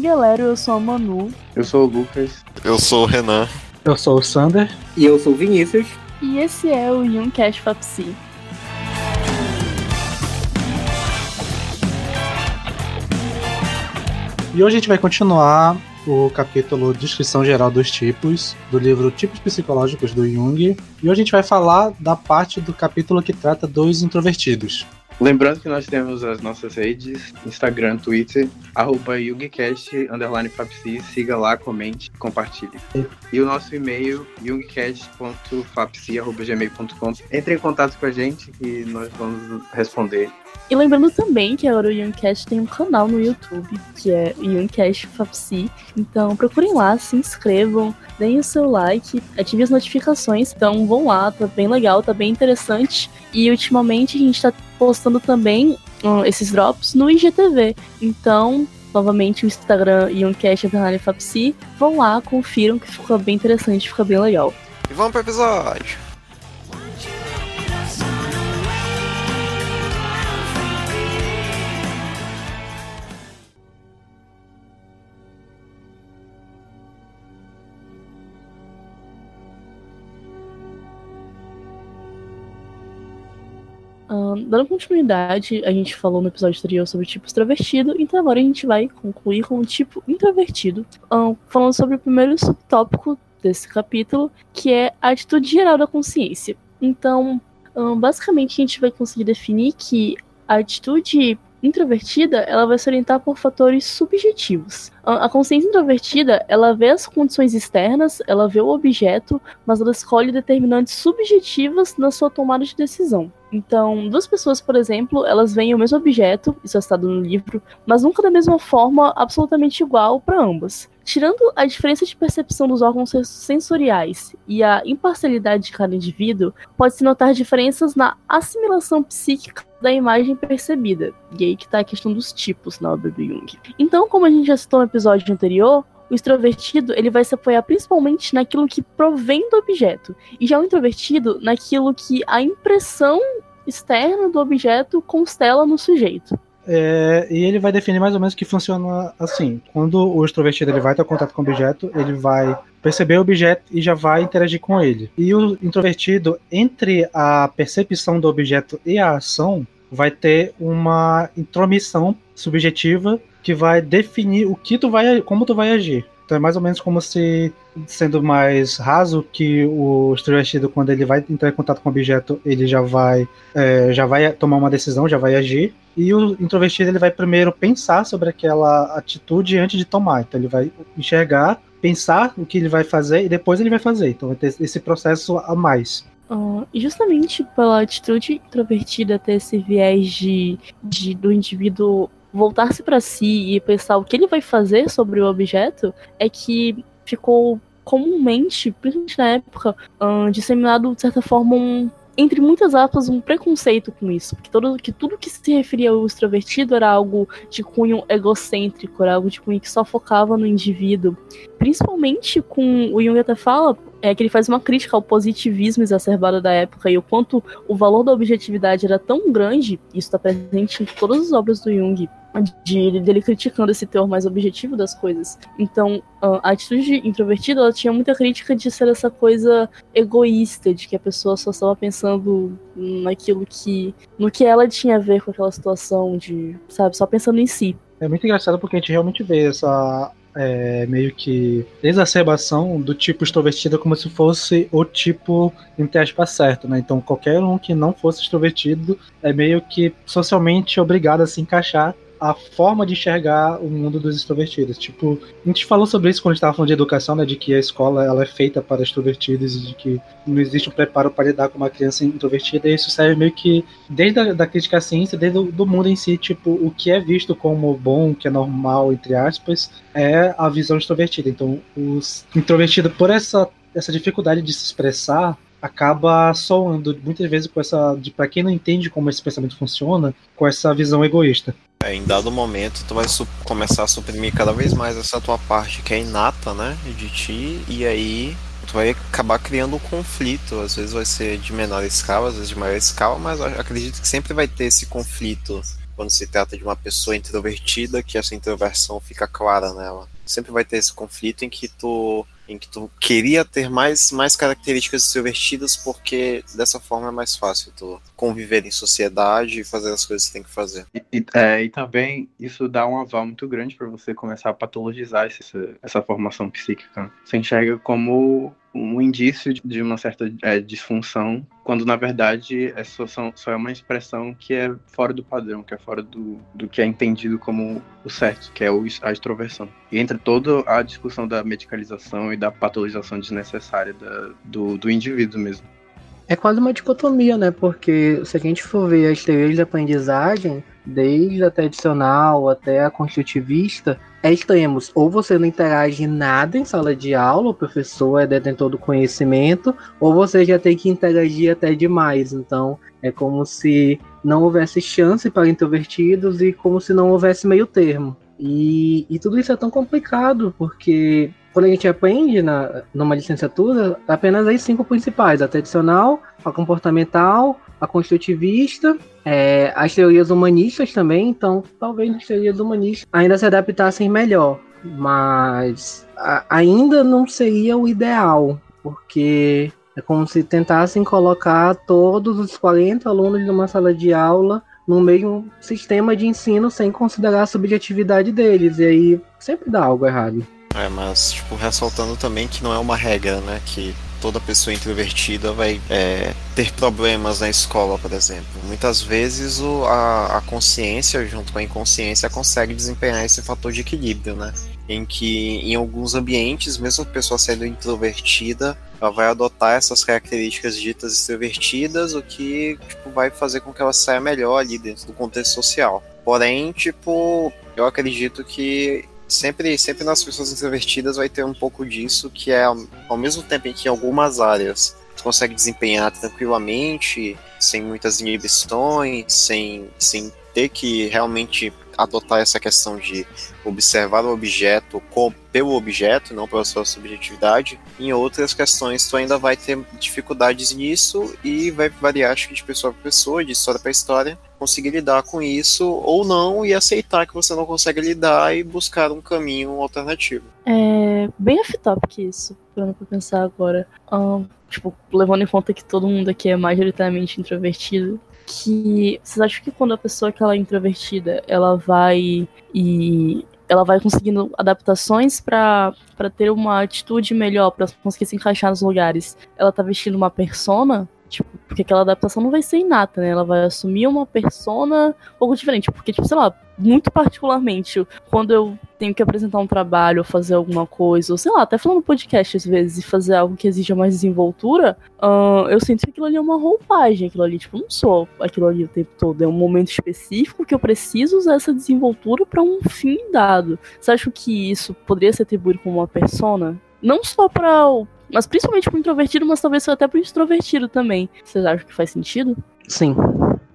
galera, eu sou a Manu. Eu sou o Lucas. Eu sou o Renan. Eu sou o Sander. E eu sou o Vinícius. E esse é o Youngcast Fapsi. E hoje a gente vai continuar o capítulo Descrição Geral dos Tipos, do livro Tipos Psicológicos do Jung. E hoje a gente vai falar da parte do capítulo que trata dos introvertidos. Lembrando que nós temos as nossas redes, Instagram, Twitter, arroba YungCast, underline Fapsi, siga lá, comente, compartilhe. E o nosso e-mail, youngcast.fapsi.gmail.com. Entre em contato com a gente e nós vamos responder. E lembrando também que agora o Youngcast tem um canal no YouTube, que é Youngcast Fapsi. Então procurem lá, se inscrevam, deem o seu like, ativem as notificações. Então vão lá, tá bem legal, tá bem interessante. E ultimamente a gente tá postando também uh, esses drops no IGTV. Então, novamente, o Instagram e um cast Fapsi. Vão lá, confiram que ficou bem interessante, fica bem legal. E vamos pro episódio. Dando continuidade, a gente falou no episódio anterior sobre tipo extrovertido, então agora a gente vai concluir com o tipo introvertido, um, falando sobre o primeiro subtópico desse capítulo, que é a atitude geral da consciência. Então, um, basicamente, a gente vai conseguir definir que a atitude introvertida, ela vai se orientar por fatores subjetivos. A consciência introvertida, ela vê as condições externas, ela vê o objeto, mas ela escolhe determinantes subjetivas na sua tomada de decisão. Então, duas pessoas, por exemplo, elas veem o mesmo objeto, isso é citado no livro, mas nunca da mesma forma absolutamente igual para ambas. Tirando a diferença de percepção dos órgãos sensoriais e a imparcialidade de cada indivíduo, pode-se notar diferenças na assimilação psíquica da imagem percebida. E aí que está a questão dos tipos na obra do Jung. Então, como a gente já citou no episódio anterior, o extrovertido ele vai se apoiar principalmente naquilo que provém do objeto, e já o introvertido naquilo que a impressão externa do objeto constela no sujeito. É, e ele vai definir mais ou menos que funciona assim. Quando o extrovertido ele vai ter contato com o objeto, ele vai perceber o objeto e já vai interagir com ele. E o introvertido, entre a percepção do objeto e a ação, vai ter uma intromissão subjetiva que vai definir o que tu vai, como tu vai agir. Então é mais ou menos como se, sendo mais raso, que o extrovertido, quando ele vai entrar em contato com o objeto, ele já vai, é, já vai tomar uma decisão, já vai agir. E o introvertido, ele vai primeiro pensar sobre aquela atitude antes de tomar. Então ele vai enxergar, pensar o que ele vai fazer e depois ele vai fazer. Então vai ter esse processo a mais. E justamente pela atitude introvertida ter esse viés de, de do indivíduo voltar-se para si e pensar o que ele vai fazer sobre o objeto, é que ficou comumente, principalmente na época, uh, disseminado de certa forma um entre muitas aspas, um preconceito com isso. Porque todo, que tudo que se referia ao extrovertido era algo de cunho egocêntrico, era algo de cunho que só focava no indivíduo. Principalmente com o Jung até fala é que ele faz uma crítica ao positivismo exacerbado da época e o quanto o valor da objetividade era tão grande, isso está presente em todas as obras do Jung, de dele criticando esse teor mais objetivo das coisas. Então, a atitude introvertida, ela tinha muita crítica de ser essa coisa egoísta, de que a pessoa só estava pensando naquilo que no que ela tinha a ver com aquela situação de, sabe, só pensando em si. É muito engraçado porque a gente realmente vê essa é, meio que exacerbação do tipo extrovertido como se fosse o tipo, entre aspas, certo, né? Então qualquer um que não fosse extrovertido é meio que socialmente obrigado a se encaixar a forma de enxergar o mundo dos extrovertidos. Tipo, a gente falou sobre isso quando a gente estava falando de educação, né? De que a escola ela é feita para extrovertidos e de que não existe um preparo para lidar com uma criança introvertida. E isso serve meio que desde a da crítica à ciência, desde o do mundo em si. Tipo, o que é visto como bom, o que é normal, entre aspas, é a visão extrovertida. Então, os introvertidos, por essa, essa dificuldade de se expressar, acaba soando muitas vezes com essa de para quem não entende como esse pensamento funciona, com essa visão egoísta. É, em dado momento, tu vai começar a suprimir cada vez mais essa tua parte que é inata, né, de ti, e aí tu vai acabar criando um conflito. Às vezes vai ser de menor escala, às vezes de maior escala, mas acredito que sempre vai ter esse conflito quando se trata de uma pessoa introvertida, que essa introversão fica clara nela. Sempre vai ter esse conflito em que tu em que tu queria ter mais, mais características extrovertidas porque dessa forma é mais fácil tu conviver em sociedade e fazer as coisas que tem que fazer. E, é, e também isso dá um aval muito grande para você começar a patologizar essa, essa formação psíquica. Você enxerga como um indício de uma certa é, disfunção, quando na verdade é só, só, é uma expressão que é fora do padrão, que é fora do, do que é entendido como o certo, que é o, a extroversão. E entra toda a discussão da medicalização e da patologização desnecessária da, do, do indivíduo mesmo. É quase uma dicotomia, né? Porque se a gente for ver as teorias de aprendizagem, desde a tradicional até a construtivista, é extremos. Ou você não interage nada em sala de aula, o professor é detentor do conhecimento, ou você já tem que interagir até demais. Então, é como se não houvesse chance para introvertidos e como se não houvesse meio termo. E, e tudo isso é tão complicado, porque quando a gente aprende na, numa licenciatura, apenas as cinco principais: a tradicional, a comportamental, a construtivista, é, as teorias humanistas também. Então, talvez as teorias humanistas ainda se adaptassem melhor, mas a, ainda não seria o ideal, porque é como se tentassem colocar todos os 40 alunos numa sala de aula no mesmo sistema de ensino sem considerar a subjetividade deles, e aí sempre dá algo errado. É, mas, tipo, ressaltando também que não é uma regra, né? Que toda pessoa introvertida vai é, ter problemas na escola, por exemplo. Muitas vezes o, a, a, consciência, junto com a inconsciência, consegue desempenhar esse fator de equilíbrio, né? Em que, em alguns ambientes, mesmo a pessoa sendo introvertida, ela vai adotar essas características ditas extrovertidas, o que tipo, vai fazer com que ela saia melhor ali dentro do contexto social. Porém, tipo, eu acredito que sempre, sempre nas pessoas introvertidas vai ter um pouco disso, que é ao mesmo tempo em que em algumas áreas você consegue desempenhar tranquilamente, sem muitas inibições, sem, sem ter que realmente adotar essa questão de observar o objeto com, pelo objeto, não pela sua subjetividade. Em outras questões, tu ainda vai ter dificuldades nisso e vai variar, acho que de pessoa para pessoa, de história para história, conseguir lidar com isso ou não e aceitar que você não consegue lidar e buscar um caminho alternativo. É bem off-topic isso, parando pra pensar agora. Um, tipo, levando em conta que todo mundo aqui é majoritariamente introvertido, que vocês acham que quando a pessoa que ela é introvertida, ela vai e ela vai conseguindo adaptações para ter uma atitude melhor, para conseguir se encaixar nos lugares. Ela tá vestindo uma persona, tipo, porque aquela adaptação não vai ser inata, né? Ela vai assumir uma persona um pouco diferente, porque tipo, sei lá, muito particularmente, quando eu tenho que apresentar um trabalho fazer alguma coisa, ou sei lá, até falando podcast às vezes e fazer algo que exija mais desenvoltura, uh, eu sinto que aquilo ali é uma roupagem, aquilo ali, tipo, não sou aquilo ali o tempo todo, é um momento específico que eu preciso usar essa desenvoltura para um fim dado. Você acha que isso poderia ser atribuído como uma persona? Não só para mas principalmente pro introvertido, mas talvez até pro extrovertido também. Vocês acham que faz sentido? Sim.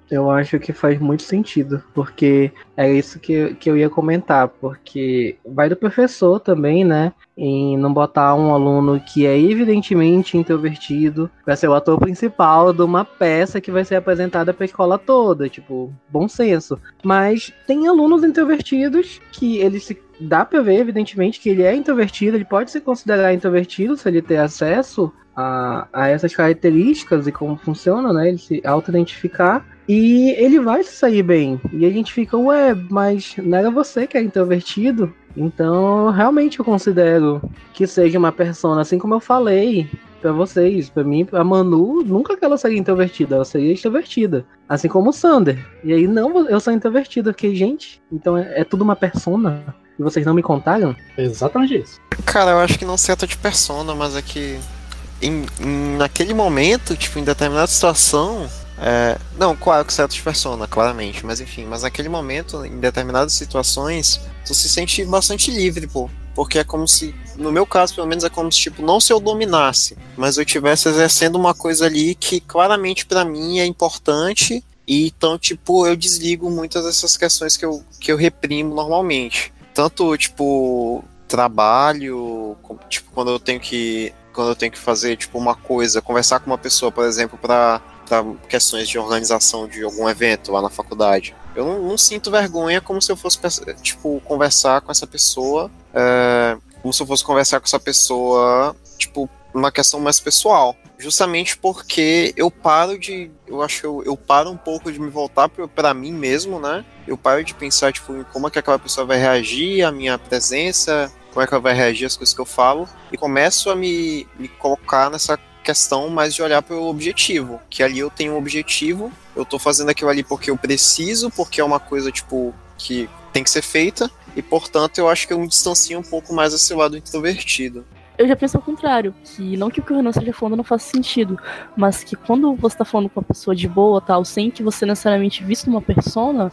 Eu acho que faz muito sentido, porque é isso que, que eu ia comentar, porque vai do professor também, né? Em não botar um aluno que é evidentemente introvertido para ser o ator principal de uma peça que vai ser apresentada para a escola toda, tipo, bom senso. Mas tem alunos introvertidos que eles se dá para ver, evidentemente, que ele é introvertido, ele pode se considerar introvertido se ele ter acesso a, a essas características e como funciona, né? Ele se auto-identificar. E ele vai se sair bem. E a gente fica, ué, mas não era você que é introvertido? Então, realmente eu considero que seja uma persona, assim como eu falei para vocês. para mim, a Manu, nunca que ela seria introvertida, ela seria extrovertida. Assim como o Sander. E aí, não, eu sou introvertida, porque, gente, então é, é tudo uma persona. E vocês não me contaram? exatamente isso. Cara, eu acho que não se trata de persona, mas é que em, em, naquele momento, tipo, em determinada situação, é, não, claro que certo de persona, claramente, mas enfim, mas naquele momento, em determinadas situações, tu se sente bastante livre, pô. Porque é como se, no meu caso, pelo menos, é como se, tipo, não se eu dominasse, mas eu estivesse exercendo uma coisa ali que claramente para mim é importante, e então, tipo, eu desligo muitas dessas questões que eu, que eu reprimo normalmente. Tanto, tipo, trabalho, tipo, quando eu tenho que quando eu tenho que fazer tipo uma coisa, conversar com uma pessoa, por exemplo, para questões de organização de algum evento lá na faculdade. Eu não, não sinto vergonha como se eu fosse, tipo, conversar com essa pessoa. É, como se eu fosse conversar com essa pessoa, tipo, uma questão mais pessoal. Justamente porque eu paro de. Eu acho que eu, eu paro um pouco de me voltar para mim mesmo, né? Eu paro de pensar, tipo, como é que aquela pessoa vai reagir à minha presença, como é que ela vai reagir às coisas que eu falo, e começo a me, me colocar nessa questão mais de olhar para o objetivo, que ali eu tenho um objetivo, eu tô fazendo aquilo ali porque eu preciso, porque é uma coisa, tipo, que tem que ser feita, e portanto eu acho que eu me distancio um pouco mais desse lado introvertido eu já penso ao contrário, que não que o que o Renan esteja falando não faça sentido, mas que quando você está falando com uma pessoa de boa, tal, sem que você necessariamente vista uma persona,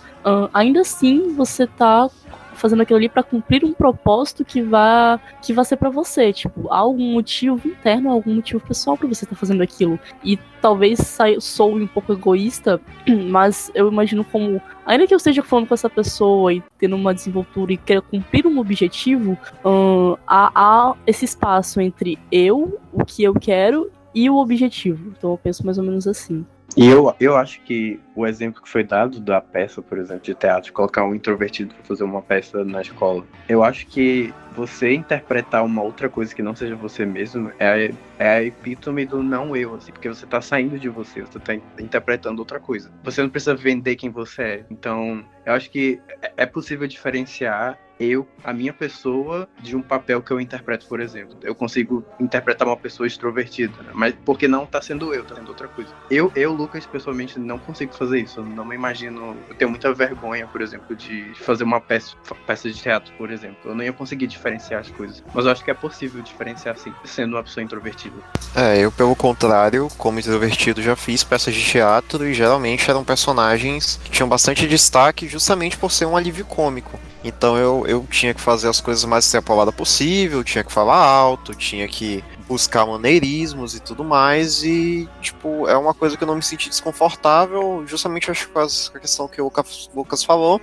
ainda assim você está fazendo aquilo ali para cumprir um propósito que vá que vai ser para você, tipo, há algum motivo interno, algum motivo pessoal para você estar tá fazendo aquilo. E talvez sou um pouco egoísta, mas eu imagino como ainda que eu esteja falando com essa pessoa e tendo uma desenvoltura e queira cumprir um objetivo, hum, há, há esse espaço entre eu, o que eu quero e o objetivo. Então eu penso mais ou menos assim. E eu, eu acho que o exemplo que foi dado da peça, por exemplo, de teatro, colocar um introvertido para fazer uma peça na escola, eu acho que você interpretar uma outra coisa que não seja você mesmo é, é a epítome do não eu, assim, porque você tá saindo de você, você tá interpretando outra coisa. Você não precisa vender quem você é. Então, eu acho que é, é possível diferenciar eu, a minha pessoa, de um papel que eu interpreto, por exemplo. Eu consigo interpretar uma pessoa extrovertida, né? mas porque não tá sendo eu, tá sendo outra coisa. Eu, eu, Lucas, pessoalmente, não consigo fazer isso. Eu não me imagino. Eu tenho muita vergonha, por exemplo, de fazer uma peça, peça de teatro, por exemplo. Eu não ia conseguir diferenciar as coisas. Mas eu acho que é possível diferenciar, assim, sendo uma pessoa introvertida. É, eu, pelo contrário, como introvertido, já fiz peças de teatro e geralmente eram personagens que tinham bastante destaque justamente por ser um alívio cômico. Então eu, eu tinha que fazer as coisas mais extrapoladas possível, tinha que falar alto, tinha que buscar maneirismos e tudo mais. E, tipo, é uma coisa que eu não me senti desconfortável, justamente acho que com a questão que o Lucas falou,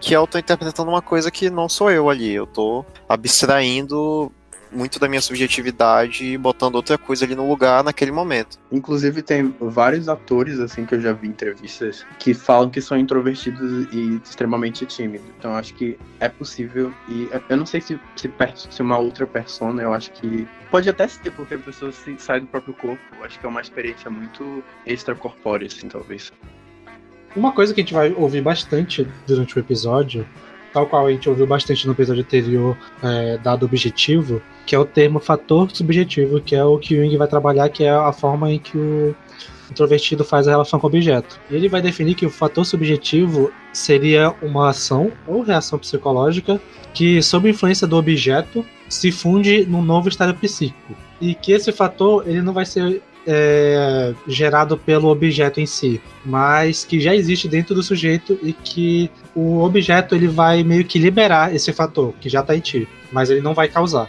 que eu tô interpretando uma coisa que não sou eu ali. Eu tô abstraindo muito da minha subjetividade e botando outra coisa ali no lugar naquele momento. Inclusive tem vários atores assim que eu já vi em entrevistas que falam que são introvertidos e extremamente tímidos. Então acho que é possível e eu não sei se se, se uma outra persona, eu acho que pode até ser porque a pessoa se sai do próprio corpo. Eu acho que é uma experiência muito extracorpórea assim, talvez. Uma coisa que a gente vai ouvir bastante durante o episódio tal qual a gente ouviu bastante no episódio anterior, é, dado objetivo, que é o termo fator subjetivo, que é o que Jung vai trabalhar, que é a forma em que o introvertido faz a relação com o objeto. E ele vai definir que o fator subjetivo seria uma ação ou reação psicológica que, sob influência do objeto, se funde num novo estado psíquico. E que esse fator ele não vai ser é, gerado pelo objeto em si, mas que já existe dentro do sujeito e que o objeto ele vai meio que liberar esse fator que já está em ti, mas ele não vai causar.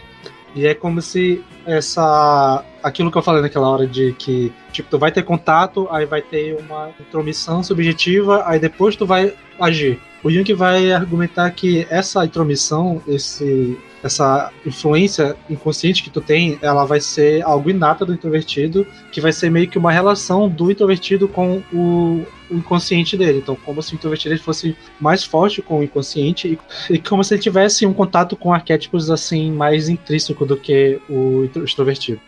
E é como se essa aquilo que eu falei naquela hora de que tipo tu vai ter contato, aí vai ter uma intromissão subjetiva, aí depois tu vai agir. O Jung vai argumentar que essa intromissão, esse essa influência inconsciente que tu tem, ela vai ser algo inata do introvertido, que vai ser meio que uma relação do introvertido com o, o inconsciente dele. Então, como se o introvertido fosse mais forte com o inconsciente e, e como se ele tivesse um contato com arquétipos assim mais intrínseco do que o extrovertido.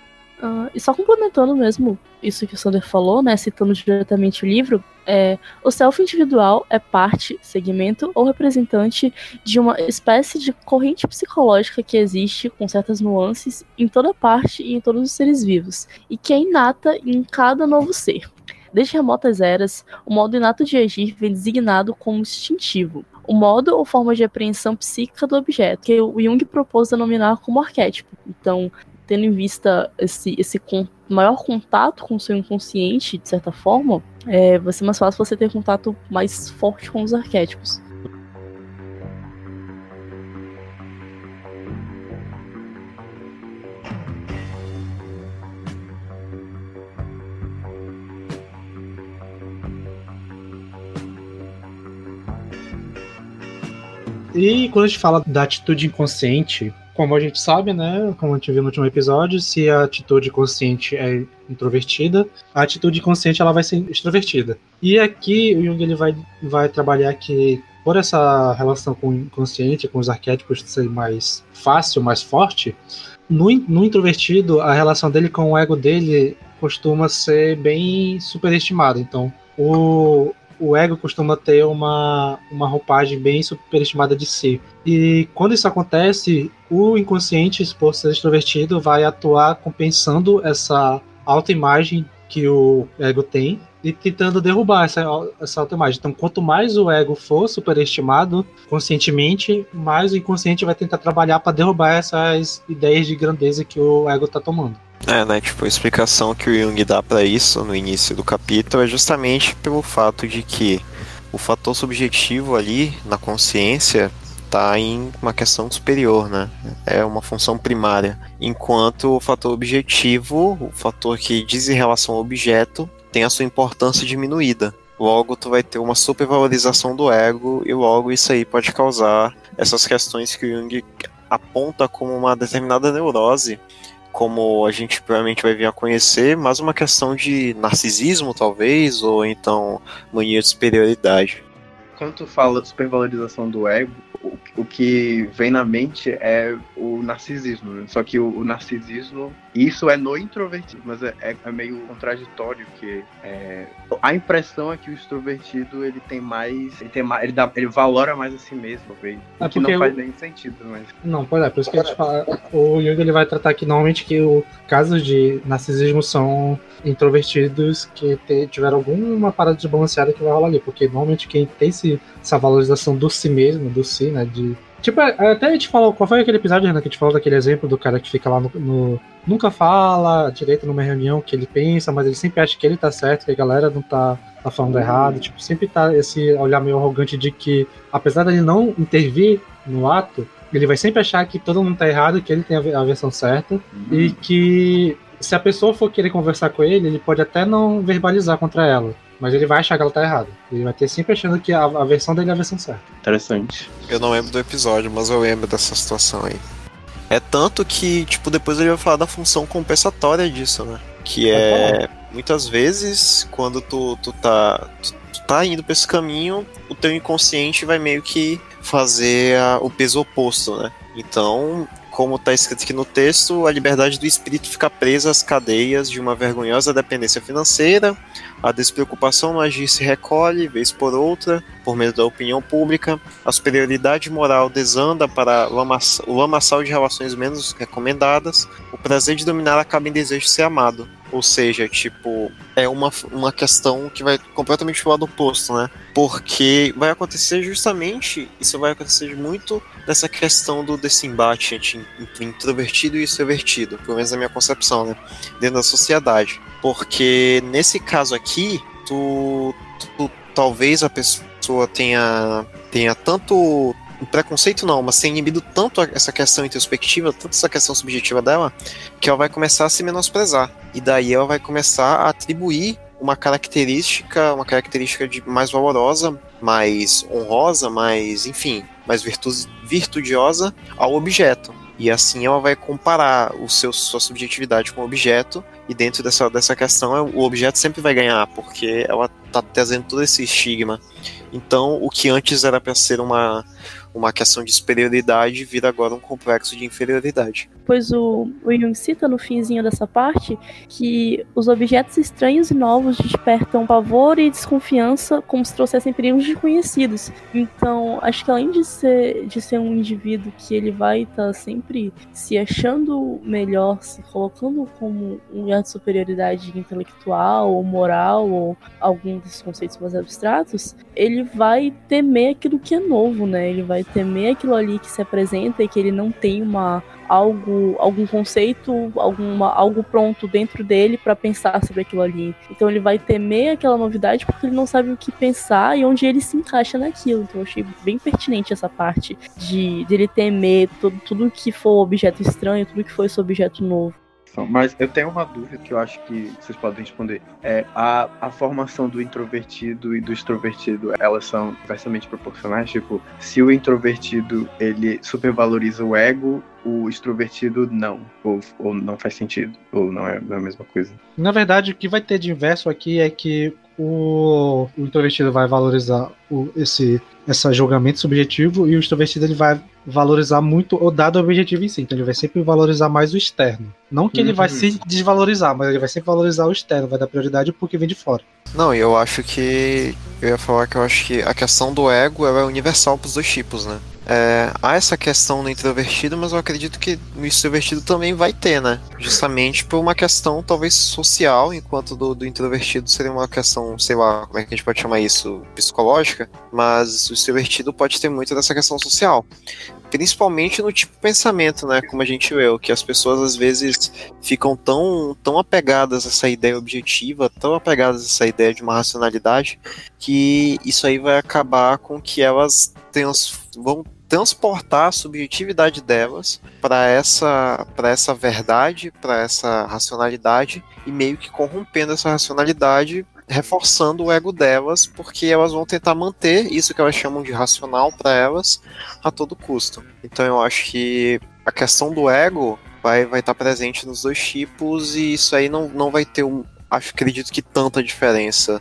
Uh, e só complementando mesmo isso que o Sander falou, né, citando diretamente o livro, é, o self individual é parte, segmento ou representante de uma espécie de corrente psicológica que existe com certas nuances em toda parte e em todos os seres vivos, e que é inata em cada novo ser. Desde remotas eras, o modo inato de agir vem designado como instintivo, o modo ou forma de apreensão psíquica do objeto, que o Jung propôs denominar como arquétipo. Então, tendo em vista esse, esse con maior contato com o seu inconsciente, de certa forma, é, vai ser mais fácil você ter contato mais forte com os arquétipos. E quando a gente fala da atitude inconsciente, como a gente sabe, né, como a gente viu no último episódio, se a atitude consciente é introvertida, a atitude consciente ela vai ser extrovertida. E aqui o Jung ele vai, vai trabalhar que por essa relação com o inconsciente, com os arquétipos ser mais fácil, mais forte, no, no introvertido, a relação dele com o ego dele costuma ser bem superestimada. Então, o, o ego costuma ter uma, uma roupagem bem superestimada de si. E quando isso acontece, o inconsciente, por ser extrovertido, vai atuar compensando essa autoimagem que o ego tem e tentando derrubar essa, essa autoimagem. Então, quanto mais o ego for superestimado conscientemente, mais o inconsciente vai tentar trabalhar para derrubar essas ideias de grandeza que o ego está tomando. É, né? Tipo, a explicação que o Jung dá para isso no início do capítulo é justamente pelo fato de que o fator subjetivo ali na consciência está em uma questão superior, né? É uma função primária. Enquanto o fator objetivo, o fator que diz em relação ao objeto, tem a sua importância diminuída. Logo, tu vai ter uma supervalorização do ego e logo isso aí pode causar essas questões que o Jung aponta como uma determinada neurose como a gente provavelmente vai vir a conhecer, mas uma questão de narcisismo, talvez, ou então mania de superioridade. Quando tu fala de supervalorização do ego, o, que vem na mente é o narcisismo. Né? Só que o, o, narcisismo, isso é no introvertido, mas é, é, é meio contraditório, que é, a impressão é que o extrovertido ele tem mais, ele tem mais, ele, dá, ele valora mais a si mesmo, talvez. É que não faz nem sentido, mas. Não, pois é, por isso que a gente fala. O Jung ele vai tratar aqui normalmente que o casos de narcisismo são introvertidos que te, tiveram alguma parada de balanceada que vai rolar ali, porque normalmente quem tem esse, essa valorização do si mesmo, do si, né, de Tipo, é, até a gente falou, qual foi aquele episódio, Renan, que a gente falou daquele exemplo do cara que fica lá no, no, Nunca fala direito numa reunião que ele pensa, mas ele sempre acha que ele tá certo, que a galera não tá, tá falando errado. Tipo, sempre tá esse olhar meio arrogante de que, apesar dele não intervir no ato, ele vai sempre achar que todo mundo tá errado, que ele tem a, a versão certa, uhum. e que se a pessoa for querer conversar com ele, ele pode até não verbalizar contra ela. Mas ele vai achar que ela tá errada. Ele vai ter sempre achando que a, a versão dele é a versão certa. Interessante. Eu não lembro do episódio, mas eu lembro dessa situação aí. É tanto que, tipo, depois ele vai falar da função compensatória disso, né? Que é. Muitas vezes, quando tu, tu, tá, tu, tu tá indo pra esse caminho, o teu inconsciente vai meio que fazer a, o peso oposto, né? Então, como está escrito aqui no texto, a liberdade do espírito fica presa às cadeias de uma vergonhosa dependência financeira, a despreocupação no agir se recolhe, vez por outra, por meio da opinião pública, a superioridade moral desanda para o lamaçal de relações menos recomendadas, o prazer de dominar acaba em desejo de ser amado. Ou seja, tipo, é uma, uma questão que vai completamente pro lado oposto, né? Porque vai acontecer justamente, isso vai acontecer muito dessa questão do desse embate entre, introvertido e extrovertido, pelo menos na minha concepção, né? Dentro da sociedade. Porque nesse caso aqui, tu, tu talvez a pessoa tenha, tenha tanto preconceito não, mas tem inibido tanto essa questão introspectiva, tanto essa questão subjetiva dela, que ela vai começar a se menosprezar. E daí ela vai começar a atribuir uma característica, uma característica de mais valorosa, mais honrosa, mais, enfim, mais virtu virtudiosa ao objeto. E assim ela vai comparar o seu, sua subjetividade com o objeto, e dentro dessa, dessa questão o objeto sempre vai ganhar, porque ela está trazendo todo esse estigma. Então o que antes era para ser uma, uma questão de superioridade vira agora um complexo de inferioridade. Pois o, o Jung cita no finzinho dessa parte que os objetos estranhos e novos despertam pavor e desconfiança como se trouxessem perigos desconhecidos. Então, acho que além de ser, de ser um indivíduo que ele vai estar tá sempre se achando melhor, se colocando como um lugar de superioridade intelectual ou moral ou algum desses conceitos mais abstratos, ele vai temer aquilo que é novo, né? Ele vai temer aquilo ali que se apresenta e que ele não tem uma algo, algum conceito, alguma, algo pronto dentro dele para pensar sobre aquilo ali. Então ele vai temer aquela novidade porque ele não sabe o que pensar e onde ele se encaixa naquilo. Então eu achei bem pertinente essa parte de, de ele temer tudo, tudo que for objeto estranho, tudo que for esse objeto novo. discussão. Mas eu tenho uma dúvida que eu acho que vocês podem responder. É a, a formação do introvertido e do extrovertido, elas são inversamente proporcionais? Tipo, se o introvertido ele supervaloriza o ego, o extrovertido não. Ou, ou não faz sentido. Ou não é, a mesma coisa. Na verdade, o que vai ter de inverso aqui é que o, o introvertido vai valorizar o, esse, esse julgamento subjetivo e o extrovertido ele vai valorizar muito o dado objetivo em si. Então ele vai sempre valorizar mais o externo. Não que ele vai Uhum. se desvalorizar, mas ele vai sempre valorizar o externo, vai dar prioridade porque vem de fora. Não, e eu acho que. Eu ia falar que eu acho que a questão do ego é universal pros dois tipos, né? É, há essa questão no introvertido, mas eu acredito que no extrovertido também vai ter, né? Justamente por uma questão talvez social, enquanto do, do introvertido seria uma questão, sei lá, como é que a gente pode chamar isso? Psicológica, mas o extrovertido pode ter muito dessa questão social. Principalmente no tipo de pensamento, né? Como a gente vê, que as pessoas às vezes ficam tão, tão apegadas a essa ideia objetiva, tão apegadas a essa ideia de uma racionalidade, que isso aí vai acabar com que elas trans, vão transportar a subjetividade delas para essa para essa verdade, para essa racionalidade e meio que corrompendo essa racionalidade, reforçando o ego delas, porque elas vão tentar manter isso que elas chamam de racional para elas a todo custo. Então eu acho que a questão do ego vai vai estar presente nos dois tipos e isso aí não, não vai ter um acho acredito que tanta diferença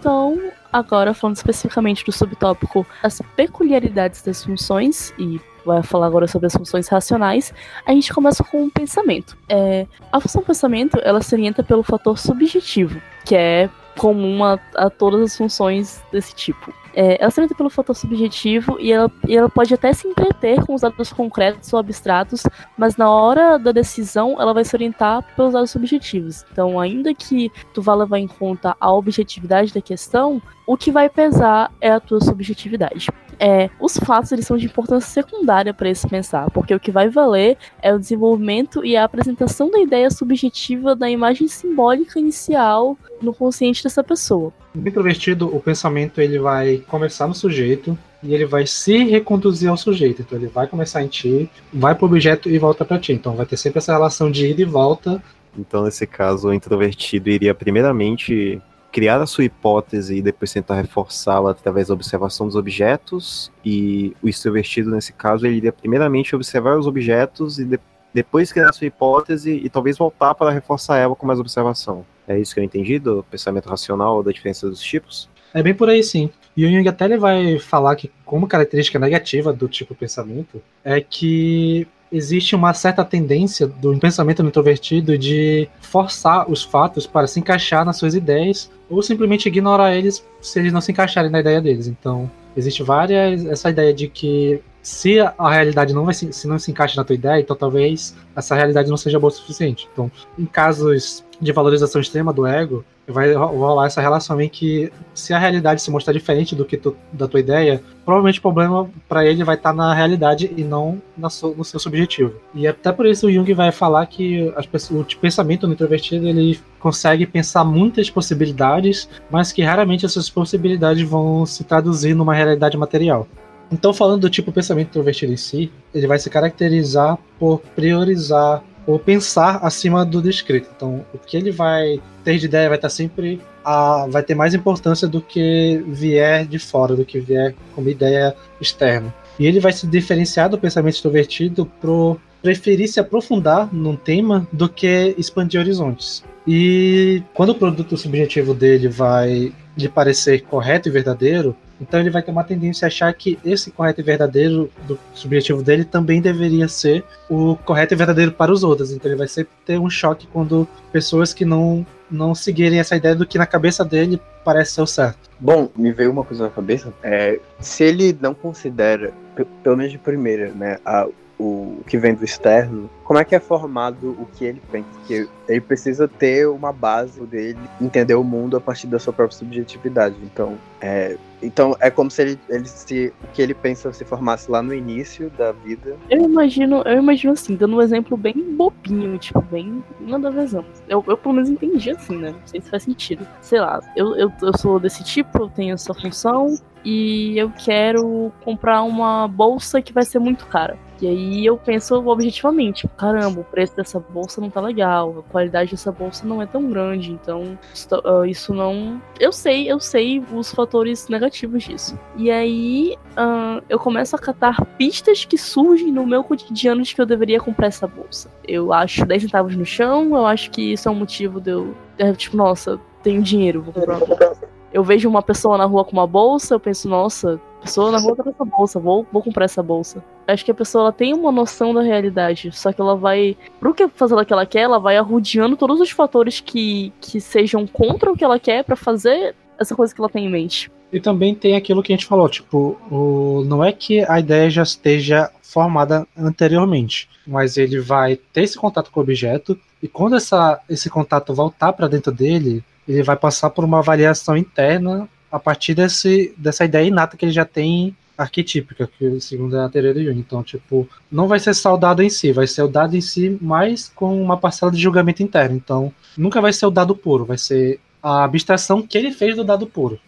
Então, agora falando especificamente do subtópico as peculiaridades das funções, e vai falar agora sobre as funções racionais, a gente começa com o pensamento. É, a função pensamento, ela se orienta pelo fator subjetivo, que é comum a, a todas as funções desse tipo. É, ela se orienta pelo fator subjetivo e ela, e ela pode até se entreter com os dados concretos ou abstratos, mas na hora da decisão ela vai se orientar pelos dados subjetivos. Então, ainda que tu vá levar em conta a objetividade da questão, o que vai pesar é a tua subjetividade. É, os fatos eles são de importância secundária para esse pensar, porque o que vai valer é o desenvolvimento e a apresentação da ideia subjetiva da imagem simbólica inicial no consciente dessa pessoa. No introvertido, o pensamento ele vai começar no sujeito e ele vai se reconduzir ao sujeito. Então ele vai começar em ti, vai pro objeto e volta para ti. Então vai ter sempre essa relação de ida e volta. Então, nesse caso, o introvertido iria primeiramente criar a sua hipótese e depois tentar reforçá-la através da observação dos objetos, e o extrovertido, nesse caso, ele iria primeiramente observar os objetos e de- depois criar a sua hipótese e talvez voltar para reforçar ela com mais observação. É isso que eu entendi do pensamento racional, da diferença dos tipos? É bem por aí sim. E o Jung até ele vai falar que como característica negativa do tipo pensamento é que existe uma certa tendência do pensamento introvertido de forçar os fatos para se encaixar nas suas ideias ou simplesmente ignorar eles se eles não se encaixarem na ideia deles. Então, existe várias essa ideia de que se a realidade não vai se, se não se encaixa na tua ideia, então talvez essa realidade não seja boa o suficiente. Então, em casos de valorização extrema do ego, vai ro- rolar essa relação em que se a realidade se mostrar diferente do que tu, da tua ideia, provavelmente o problema para ele vai estar na realidade e não na su- no seu subjetivo. E até por isso o Jung vai falar que as o pensamento no introvertido ele consegue pensar muitas possibilidades, mas que raramente essas possibilidades vão se traduzir numa realidade material. Então, falando do tipo pensamento introvertido em si, ele vai se caracterizar por priorizar ou pensar acima do descrito. Então, o que ele vai ter de ideia vai estar sempre a, vai ter mais importância do que vier de fora, do que vier como ideia externa. E ele vai se diferenciar do pensamento extrovertido por preferir se aprofundar num tema do que expandir horizontes. E quando o produto subjetivo dele vai lhe parecer correto e verdadeiro, então ele vai ter uma tendência a achar que esse correto e verdadeiro do subjetivo dele também deveria ser o correto e verdadeiro para os outros. Então ele vai sempre ter um choque quando pessoas que não não seguirem essa ideia do que na cabeça dele parece ser o certo. Bom, me veio uma coisa na cabeça. É, se ele não considera, pe- pelo menos de primeira, né, a, o que vem do externo, como é que é formado o que ele pensa? Porque ele precisa ter uma base dele, entender o mundo a partir da sua própria subjetividade. Então, é, então é como se ele, ele se, o que ele pensa se formasse lá no início da vida. Eu imagino, eu imagino assim, dando um exemplo bem bobinho, tipo, bem nada a ver. Eu, eu pelo menos entendi assim, né? Não sei se faz sentido. Sei lá, eu, eu, eu sou desse tipo, eu tenho essa função, e eu quero comprar uma bolsa que vai ser muito cara. E aí eu penso objetivamente, caramba, o preço dessa bolsa não tá legal, a qualidade dessa bolsa não é tão grande, então ah, isso não. Eu sei, eu sei os fatores negativos disso. E aí uh, eu começo a catar pistas que surgem no meu cotidiano de que eu deveria comprar essa bolsa. Eu acho 10 centavos no chão, eu acho que isso é um motivo de eu. Tipo, nossa, tenho dinheiro, vou comprar uma bolsa eu vejo uma pessoa na rua com uma bolsa, eu penso, nossa, pessoa na rua tá com essa bolsa, vou, vou comprar essa bolsa. Acho que a pessoa ela tem uma noção da realidade, só que ela vai, pro que fazer o que ela quer, ela vai arrodeando todos os fatores que, que sejam contra o que ela quer para fazer essa coisa que ela tem em mente. E também tem aquilo que a gente falou, tipo, o, não é que a ideia já esteja formada anteriormente, mas ele vai ter esse contato com o objeto e quando essa, esse contato voltar para dentro dele, ele vai passar por uma avaliação interna a partir desse, dessa ideia inata que ele já tem arquetípica, que segundo a teoria de Jung. Então, tipo, não vai ser só o dado em si, vai ser o dado em si, mas com uma parcela de julgamento interno. Então, nunca vai ser o dado puro, vai ser a abstração que ele fez do dado puro.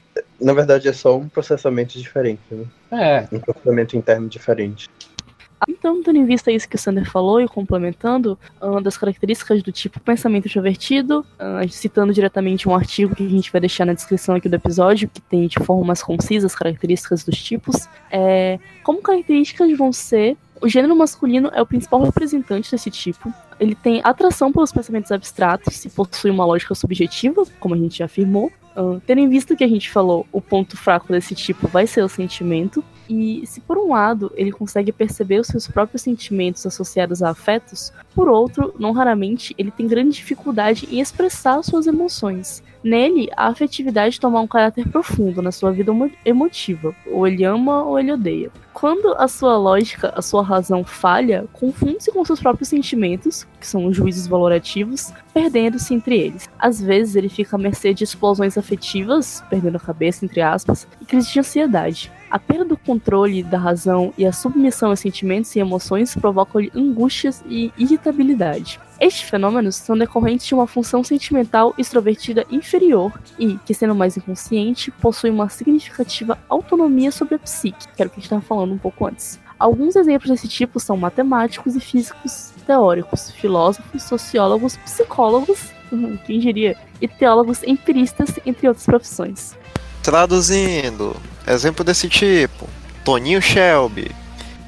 Na verdade, é só um processamento diferente, né? É. Um processamento interno diferente. Então, tendo em vista isso que o Sander falou e complementando, uma das características do tipo pensamento introvertido, uh, citando diretamente um artigo que a gente vai deixar na descrição aqui do episódio, que tem de forma mais concisa as características dos tipos, é, como características vão ser o gênero masculino é o principal representante desse tipo. Ele tem atração pelos pensamentos abstratos e possui uma lógica subjetiva, como a gente já afirmou. Uh, tendo em vista que a gente falou, o ponto fraco desse tipo vai ser o sentimento. E se por um lado ele consegue perceber os seus próprios sentimentos associados a afetos, por outro, não raramente ele tem grande dificuldade em expressar suas emoções. Nele, a afetividade toma um caráter profundo na sua vida emotiva. Ou ele ama ou ele odeia. Quando a sua lógica, a sua razão falha, confunde-se com seus próprios sentimentos, que são os juízos valorativos, perdendo-se entre eles. Às vezes ele fica à mercê de explosões afetivas, perdendo a cabeça, entre aspas, e crises de ansiedade. A perda do controle da razão e a submissão a sentimentos e emoções provocam-lhe angústias e irritabilidade. Estes fenômenos são decorrentes de uma função sentimental extrovertida inferior e, que sendo mais inconsciente, possui uma significativa autonomia sobre a psique, que era o que a gente estava falando um pouco antes. Alguns exemplos desse tipo são matemáticos e físicos teóricos, filósofos, sociólogos, psicólogos, quem diria, e teólogos empiristas, entre outras profissões. Traduzindo, exemplo desse tipo: Toninho Shelby.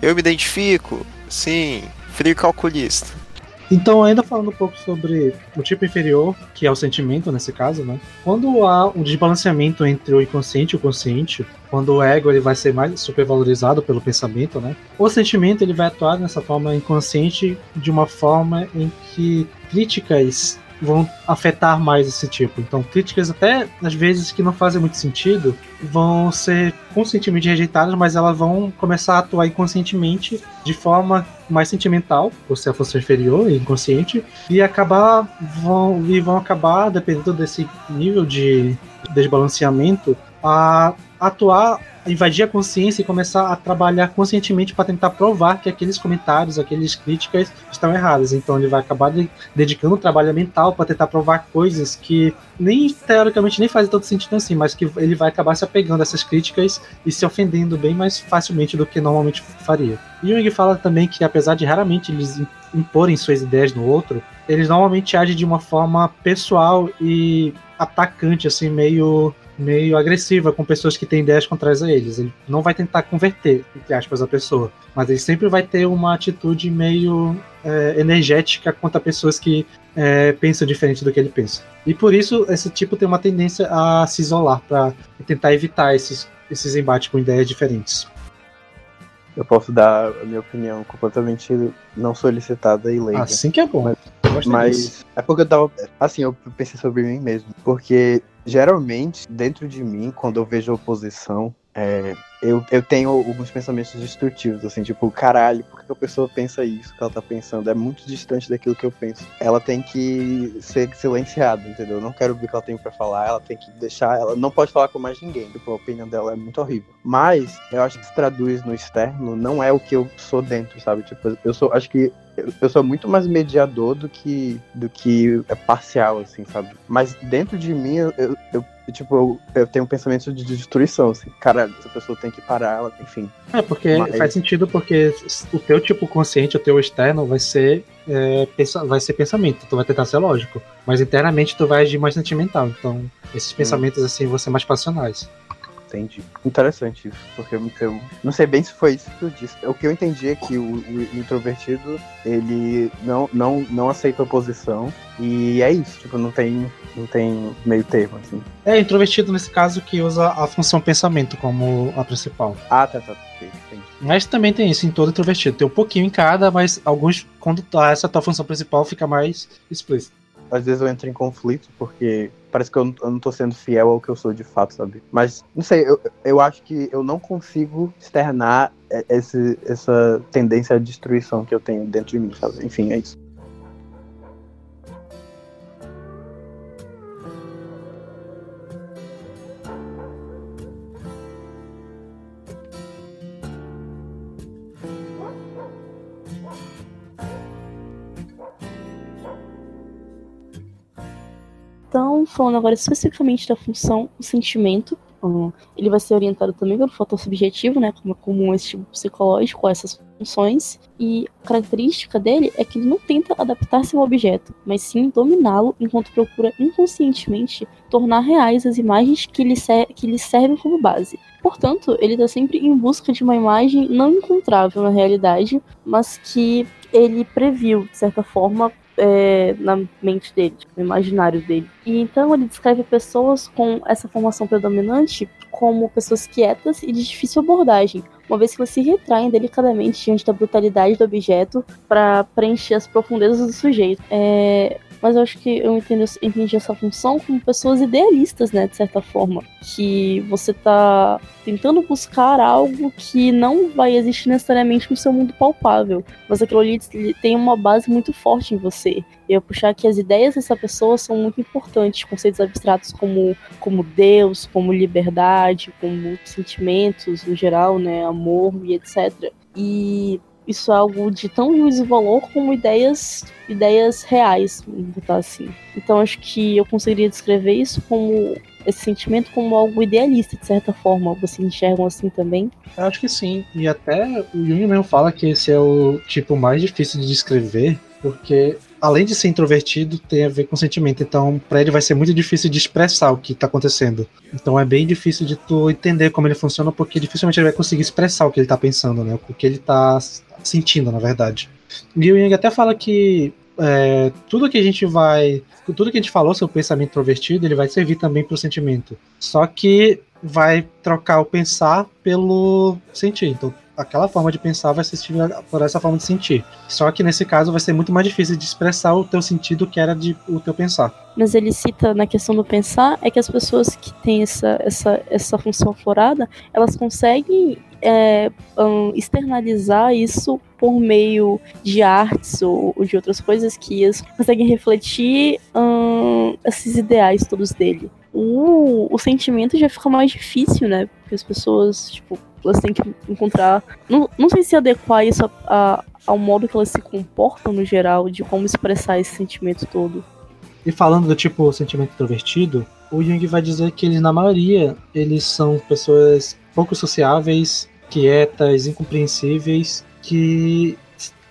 Eu me identifico, sim, frio calculista. Então, ainda falando um pouco sobre o tipo inferior, que é o sentimento nesse caso, né? Quando há um desbalanceamento entre o inconsciente e o consciente, quando o ego ele vai ser mais supervalorizado pelo pensamento, né? O sentimento ele vai atuar nessa forma inconsciente de uma forma em que críticas vão afetar mais esse tipo. Então, críticas até às vezes que não fazem muito sentido vão ser conscientemente rejeitadas, mas elas vão começar a atuar inconscientemente de forma mais sentimental, por ser a força inferior e inconsciente, e acabar vão e vão acabar dependendo desse nível de desbalanceamento a atuar invadir a consciência e começar a trabalhar conscientemente para tentar provar que aqueles comentários, aquelas críticas estão erradas. Então ele vai acabar de, dedicando um trabalho mental para tentar provar coisas que nem teoricamente nem fazem todo sentido assim, mas que ele vai acabar se apegando a essas críticas e se ofendendo bem mais facilmente do que normalmente faria. Jung fala também que apesar de raramente eles imporem suas ideias no outro, eles normalmente agem de uma forma pessoal e atacante, assim, meio meio agressiva com pessoas que têm ideias contrárias a eles. Ele não vai tentar converter, entre aspas, a pessoa, mas ele sempre vai ter uma atitude meio é, energética contra pessoas que é, pensam diferente do que ele pensa. E por isso, esse tipo tem uma tendência a se isolar, para tentar evitar esses, esses embates com ideias diferentes. Eu posso dar a minha opinião completamente não solicitada e leiga. Assim que é bom. Mas, mas é porque eu tava. Assim, eu pensei sobre mim mesmo. Porque geralmente, dentro de mim, quando eu vejo oposição, é, eu, eu tenho alguns pensamentos destrutivos, assim, tipo, caralho, por que a pessoa pensa isso que ela tá pensando? É muito distante daquilo que eu penso. Ela tem que ser silenciada, entendeu? Eu não quero ver o que ela tem para falar, ela tem que deixar, ela não pode falar com mais ninguém, tipo, a opinião dela é muito horrível. Mas eu acho que se traduz no externo não é o que eu sou dentro, sabe? Tipo, eu sou, acho que eu sou muito mais mediador do que do que é parcial, assim, sabe? Mas dentro de mim, eu, eu, tipo, eu, eu, tenho um pensamento de destruição, assim. Cara, essa pessoa tem que parar, ela, enfim. É, porque Mas... faz sentido porque o teu tipo consciente, o teu externo vai ser é, vai ser pensamento, tu vai tentar ser lógico. Mas internamente tu vai agir mais sentimental. Então, esses hum. pensamentos, assim, vão ser mais passionais entendi. Interessante isso, porque eu não sei bem se foi isso que eu disse. O que eu entendi é que o, o introvertido, ele não, não, não aceita oposição e é isso, tipo, não tem, não tem meio termo, assim. É, introvertido nesse caso que usa a função pensamento como a principal. Ah, tá, tá, ok, entendi. Mas também tem isso em todo introvertido. Tem um pouquinho em cada, mas alguns, quando tá essa tua função principal, fica mais explícito às vezes eu entro em conflito, porque parece que eu não, eu não tô sendo fiel ao que eu sou de fato, sabe? Mas, não sei, eu, eu acho que eu não consigo externar esse, essa tendência à destruição que eu tenho dentro de mim, sabe? Enfim, é isso. Falando agora especificamente da função, o sentimento, ele vai ser orientado também pelo fator subjetivo, né, como é comum esse tipo psicológico, essas funções, e a característica dele é que ele não tenta adaptar-se ao objeto, mas sim dominá-lo enquanto procura inconscientemente tornar reais as imagens que lhe, que lhe servem como base. Portanto, ele está sempre em busca de uma imagem não encontrável na realidade, mas que ele previu, de certa forma, é, na mente dele, tipo, no imaginário dele. E então ele descreve pessoas com essa formação predominante como pessoas quietas e de difícil abordagem, uma vez que elas se retraem delicadamente diante da brutalidade do objeto para preencher as profundezas do sujeito. É, mas eu acho que eu entendi, entendi essa função como pessoas idealistas, né, de certa forma. Que você tá tentando buscar algo que não vai existir necessariamente no seu mundo palpável, mas aquilo ali tem uma base muito forte em você. Eu puxar que as ideias dessa pessoa são muito importantes, conceitos abstratos como, como Deus, como liberdade, como sentimentos no geral, né, amor e etc. E isso é algo de tão juízo valor como ideias ideias reais, vamos botar assim. Então acho que eu conseguiria descrever isso como esse sentimento como algo idealista, de certa forma. Vocês enxergam assim também? Eu acho que sim. E até o Jung mesmo fala que esse é o tipo mais difícil de descrever, porque além de ser introvertido, tem a ver com sentimento. Então, para ele vai ser muito difícil de expressar o que está acontecendo. Então, é bem difícil de tu entender como ele funciona, porque dificilmente ele vai conseguir expressar o que ele está pensando, né? O que ele está sentindo, na verdade. E o até fala que é, tudo que a gente vai. Tudo que a gente falou sobre o pensamento introvertido, ele vai servir também para o sentimento. Só que vai trocar o pensar pelo sentir. Então, aquela forma de pensar vai ser por essa forma de sentir. Só que nesse caso vai ser muito mais difícil de expressar o teu sentido que era de o teu pensar. Mas ele cita na questão do pensar é que as pessoas que têm essa, essa, essa função aflorada, elas conseguem é, um, externalizar isso por meio de artes ou, ou de outras coisas que eles conseguem refletir um, esses ideais todos dele. O, o sentimento já fica mais difícil, né? Porque as pessoas, tipo, elas têm que encontrar. Não, não sei se adequar isso a, a, ao modo que elas se comportam no geral, de como expressar esse sentimento todo. E falando do tipo sentimento introvertido, o Jung vai dizer que eles, na maioria, eles são pessoas pouco sociáveis, quietas, incompreensíveis, que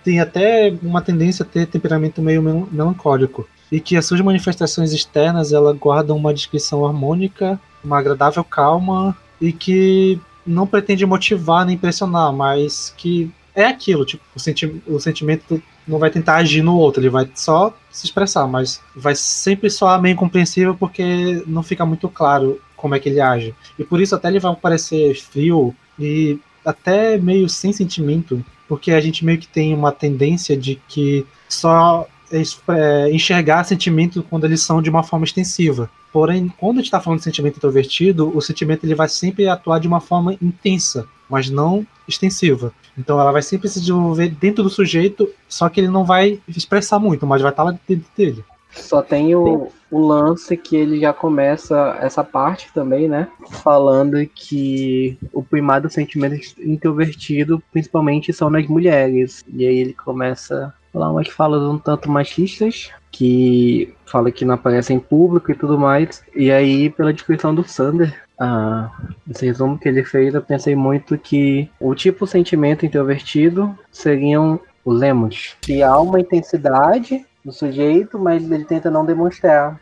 têm até uma tendência a ter temperamento meio melancólico. E que as suas manifestações externas ela guardam uma descrição harmônica, uma agradável calma e que não pretende motivar nem impressionar, mas que é aquilo, tipo, o, senti o sentimento não vai tentar agir no outro, ele vai só se expressar, mas vai sempre soar meio incompreensível porque não fica muito claro como é que ele age. E por isso até ele vai parecer frio e até meio sem sentimento, porque a gente meio que tem uma tendência de que só é, enxergar sentimento quando eles são de uma forma extensiva. Porém, quando a gente está falando de sentimento introvertido, o sentimento ele vai sempre atuar de uma forma intensa, mas não extensiva. Então ela vai sempre se desenvolver dentro do sujeito, só que ele não vai expressar muito, mas vai estar lá dentro dele. Só tem o, o lance que ele já começa essa parte também, né? Falando que o primado sentimento introvertido, principalmente, são nas mulheres. E aí ele começa falar umas falas um tanto machistas, que fala que não aparece em público e tudo mais. E aí, pela descrição do Sander, ah, esse resumo que ele fez, eu pensei muito que o tipo sentimento introvertido seriam os emos. Que há uma intensidade no sujeito, mas ele tenta não demonstrar.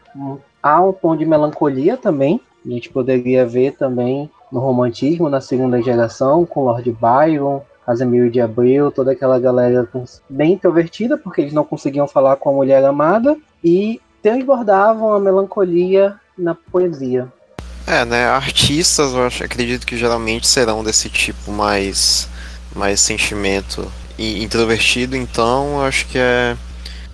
Há um tom de melancolia também. A gente poderia ver também no romantismo na segunda geração, com Lord Byron, Casemiro de Abreu, toda aquela galera bem introvertida, porque eles não conseguiam falar com a mulher amada, e transbordavam a melancolia na poesia. É, né? Artistas, eu acho, acredito que geralmente serão desse tipo mais, mais sentimento e introvertido, então eu acho que é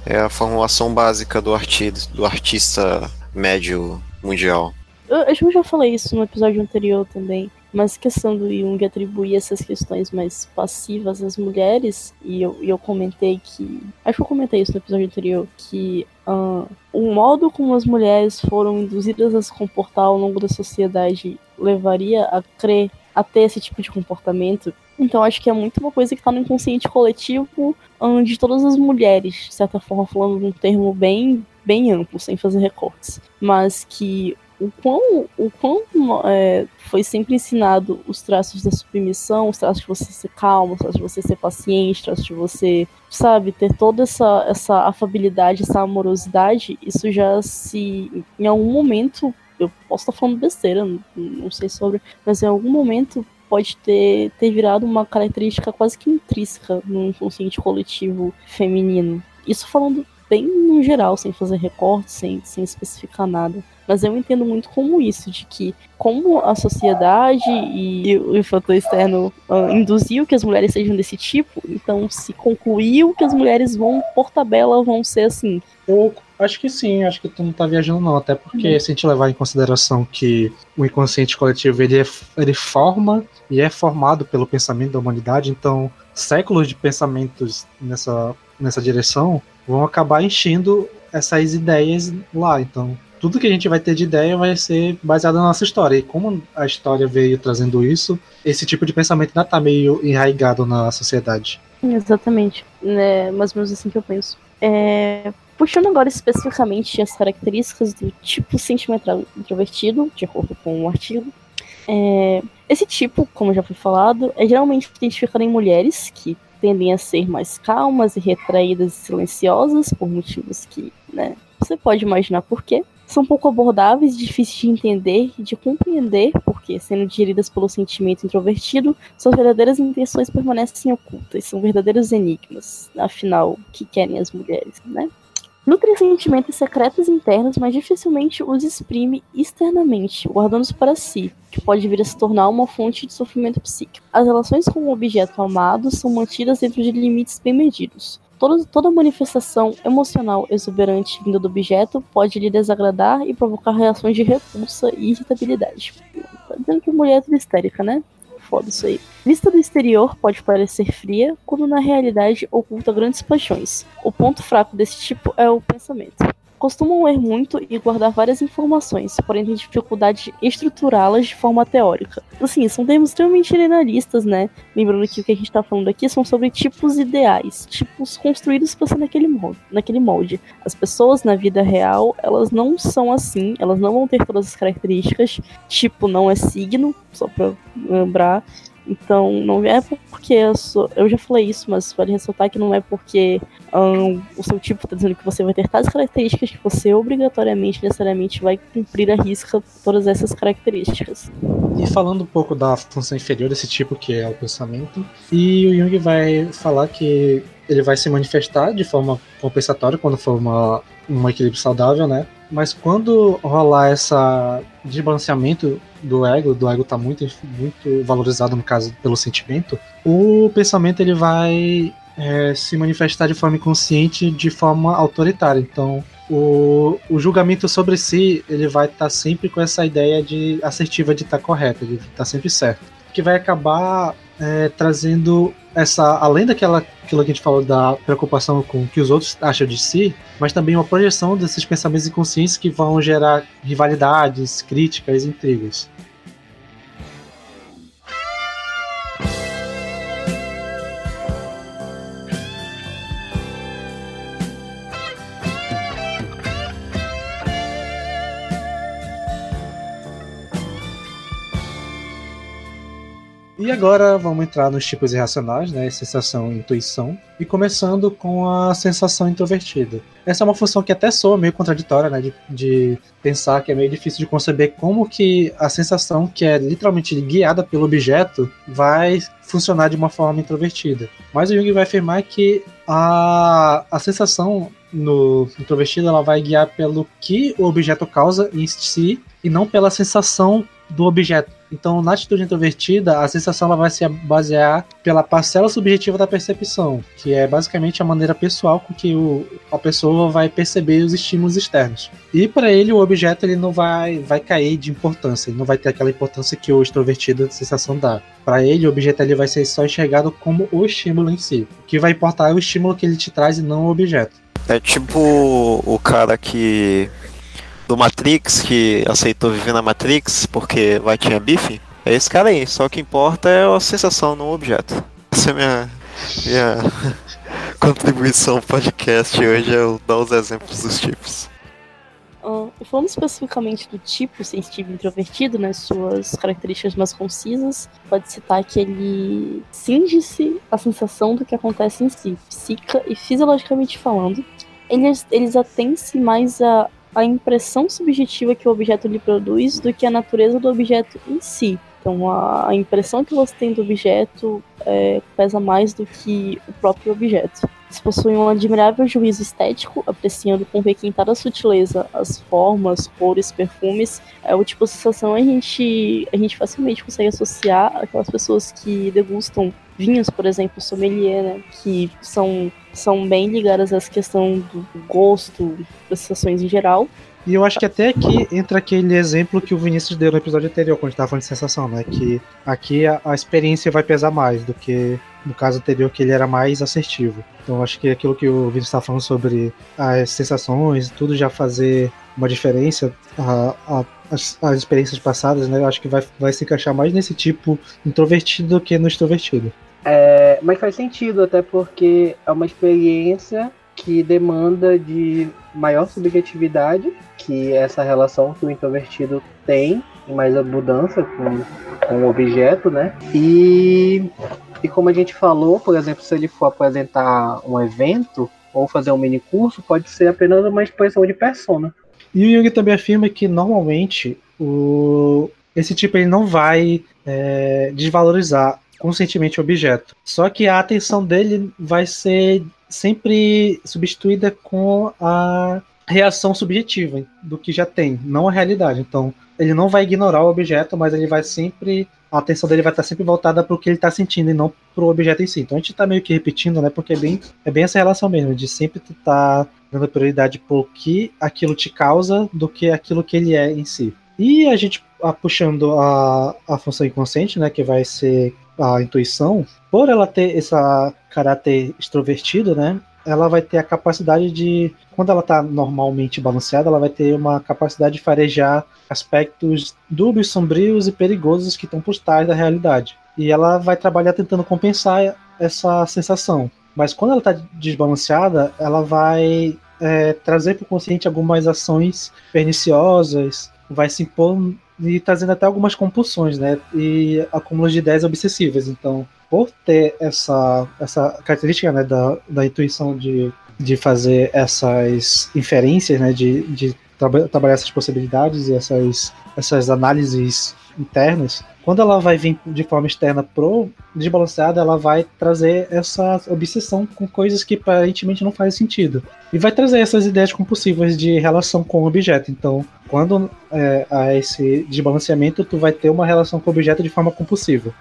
é a formulação básica do, arti do artista médio mundial. Eu acho que eu já falei isso no episódio anterior também, mas a questão do Jung atribuir essas questões mais passivas às mulheres, e eu, eu comentei que. Acho que eu comentei isso no episódio anterior, que uh, o modo como as mulheres foram induzidas a se comportar ao longo da sociedade levaria a crer a ter esse tipo de comportamento. Então acho que é muito uma coisa que está no inconsciente coletivo de todas as mulheres, de certa forma, falando de um termo bem, bem amplo, sem fazer recortes. Mas que o quão, o quão é, foi sempre ensinado os traços da submissão, os traços de você ser calmo, os traços de você ser paciente, os traços de você, sabe, ter toda essa, essa afabilidade, essa amorosidade, isso já se, em algum momento, eu posso estar falando besteira, não, não sei sobre, mas em algum momento pode ter, ter virado uma característica quase que intrínseca no inconsciente coletivo feminino. Isso falando bem no geral, sem fazer recorte, sem, sem especificar nada. Mas eu entendo muito como isso, de que como a sociedade e o fator externo uh, induziu que as mulheres sejam desse tipo, então se concluiu que as mulheres vão, por tabela, vão ser assim. Ou Acho que sim, acho que tu não tá viajando não, até porque uhum. se a gente levar em consideração que o inconsciente coletivo ele, é, ele forma e é formado pelo pensamento da humanidade, então séculos de pensamentos nessa, nessa direção vão acabar enchendo essas ideias lá, então tudo que a gente vai ter de ideia vai ser baseado na nossa história. E como a história veio trazendo isso, esse tipo de pensamento ainda tá meio enraigado na sociedade. Exatamente. É mais ou menos assim que eu penso. É, Puxando agora especificamente as características do tipo sentimental introvertido, de acordo com o artigo, é, esse tipo, como já foi falado, é geralmente identificado em mulheres que tendem a ser mais calmas e retraídas e silenciosas, por motivos que né, você pode imaginar por quê. São pouco abordáveis, difíceis de entender e de compreender, porque, sendo digeridas pelo sentimento introvertido, suas verdadeiras intenções permanecem ocultas, são verdadeiros enigmas. Afinal, o que querem as mulheres, né? Nutre sentimentos secretos internos, mas dificilmente os exprime externamente, guardando-os para si, que pode vir a se tornar uma fonte de sofrimento psíquico. As relações com o objeto amado são mantidas dentro de limites bem medidos. Toda, toda manifestação emocional exuberante vinda do objeto pode lhe desagradar e provocar reações de repulsa e irritabilidade. Tá dizendo que mulher é histérica, né? Foda isso aí. Vista do exterior pode parecer fria, quando na realidade oculta grandes paixões. O ponto fraco desse tipo é o pensamento. Costumam ler muito e guardar várias informações, porém têm dificuldade de estruturá-las de forma teórica. Assim, são termos extremamente generalistas, né? Lembrando que o que a gente está falando aqui são sobre tipos ideais, tipos construídos para ser naquele molde, naquele molde. As pessoas na vida real, elas não são assim, elas não vão ter todas as características. Tipo, não é signo, só para lembrar. Então, não é porque eu sou. Eu já falei isso, mas vale ressaltar que não é porque um, o seu tipo está dizendo que você vai ter tais características que você obrigatoriamente, necessariamente, vai cumprir a risca todas essas características. E falando um pouco da função inferior desse tipo, que é o pensamento, e o Jung vai falar que ele vai se manifestar de forma compensatória quando for uma, um equilíbrio saudável, né? Mas quando rolar essa desbalanceamento do ego, do ego tá muito, muito valorizado no caso pelo sentimento, o pensamento ele vai é, se manifestar de forma inconsciente de forma autoritária. Então, o, o julgamento sobre si ele vai estar tá sempre com essa ideia de assertiva de estar tá correto, de estar tá sempre certo. Que vai acabar é, trazendo essa, além daquela aquilo que a gente falou da preocupação com o que os outros acham de si, mas também uma projeção desses pensamentos inconscientes que vão gerar rivalidades, críticas, intrigas. E agora vamos entrar nos tipos irracionais, né? Sensação e intuição. E começando com a sensação introvertida. Essa é uma função que até soa meio contraditória, né? De, de pensar que é meio difícil de conceber como que a sensação, que é literalmente guiada pelo objeto, vai funcionar de uma forma introvertida. Mas o Jung vai afirmar que a, a sensação no introvertido ela vai guiar pelo que o objeto causa em si e não pela sensação do objeto. Então, na atitude introvertida, a sensação ela vai se basear pela parcela subjetiva da percepção, que é basicamente a maneira pessoal com que o, a pessoa vai perceber os estímulos externos. E para ele, o objeto ele não vai, vai cair de importância, ele não vai ter aquela importância que o extrovertido de sensação dá. Para ele, o objeto ele vai ser só enxergado como o estímulo em si. O que vai importar é o estímulo que ele te traz e não o objeto. É tipo o cara que do Matrix, que aceitou viver na Matrix porque vai tinha bife, é esse cara aí. Só o que importa é a sensação no objeto. Essa é a minha, minha contribuição ao podcast hoje, é eu dar os exemplos dos tipos. Uh, falando especificamente do tipo sensitivo introvertido, né, suas características mais concisas, pode citar que ele cinge-se a sensação do que acontece em si, psica e fisiologicamente falando. Eles, eles atêm-se mais a, a impressão subjetiva que o objeto lhe produz do que a natureza do objeto em si. Então, a, impressão que você tem do objeto é, pesa mais do que o próprio objeto. Eles possuem um admirável juízo estético, apreciando com requintada sutileza as formas, cores, perfumes. É o tipo de sensação a gente, a gente facilmente consegue associar aquelas pessoas que degustam vinhos, por exemplo, sommelier, né, que são, são bem ligadas essa questão do gosto, das sensações em geral. E eu acho que até aqui entra aquele exemplo que o Vinícius deu no episódio anterior, quando a gente tava falando de sensação, né? Que aqui a, a experiência vai pesar mais do que no caso anterior, que ele era mais assertivo. Então acho que aquilo que o Vinícius estava falando sobre as sensações, tudo já fazer uma diferença, a, a, as, as, experiências passadas, né? Eu acho que vai, vai se encaixar mais nesse tipo introvertido do que no extrovertido. É, mas faz sentido, até porque é uma experiência que demanda de maior subjetividade, que essa relação que o introvertido tem, mais a mudança com, com o objeto, né? E, e como a gente falou, por exemplo, se ele for apresentar um evento ou fazer um mini curso, pode ser apenas uma expressão de persona. E o Jung também afirma que normalmente o, esse tipo ele não vai é, desvalorizar conscientemente o objeto. Só que a atenção dele vai ser sempre substituída com a reação subjetiva do que já tem, não a realidade. Então, ele não vai ignorar o objeto, mas ele vai sempre. A atenção dele vai estar sempre voltada para o que ele está sentindo e não para o objeto em si. Então a gente está meio que repetindo, né? Porque é bem, é bem essa relação mesmo, de sempre estar tá dando prioridade para o que aquilo te causa do que aquilo que ele é em si. E a gente a, puxando a, a função inconsciente, né? Que vai ser a intuição, por ela ter esse caráter extrovertido, né? Ela vai ter a capacidade de, quando ela está normalmente balanceada, ela vai ter uma capacidade de farejar aspectos dúbios, sombrios e perigosos que estão por trás da realidade. E ela vai trabalhar tentando compensar essa sensação. Mas quando ela está desbalanceada, ela vai é, trazer para o consciente algumas ações perniciosas, vai se impor e trazendo até algumas compulsões, né? E acúmulos de ideias obsessivas. Então, por ter essa, essa característica né, da, da intuição de, de fazer essas inferências, né? De, de tra trabalhar essas possibilidades e essas, essas análises internas, quando ela vai vir de forma externa pro desbalanceada, ela vai trazer essa obsessão com coisas que aparentemente não fazem sentido. E vai trazer essas ideias compulsivas de relação com o objeto. Então, quando é, há esse desbalanceamento, tu vai ter uma relação com o objeto de forma compulsiva.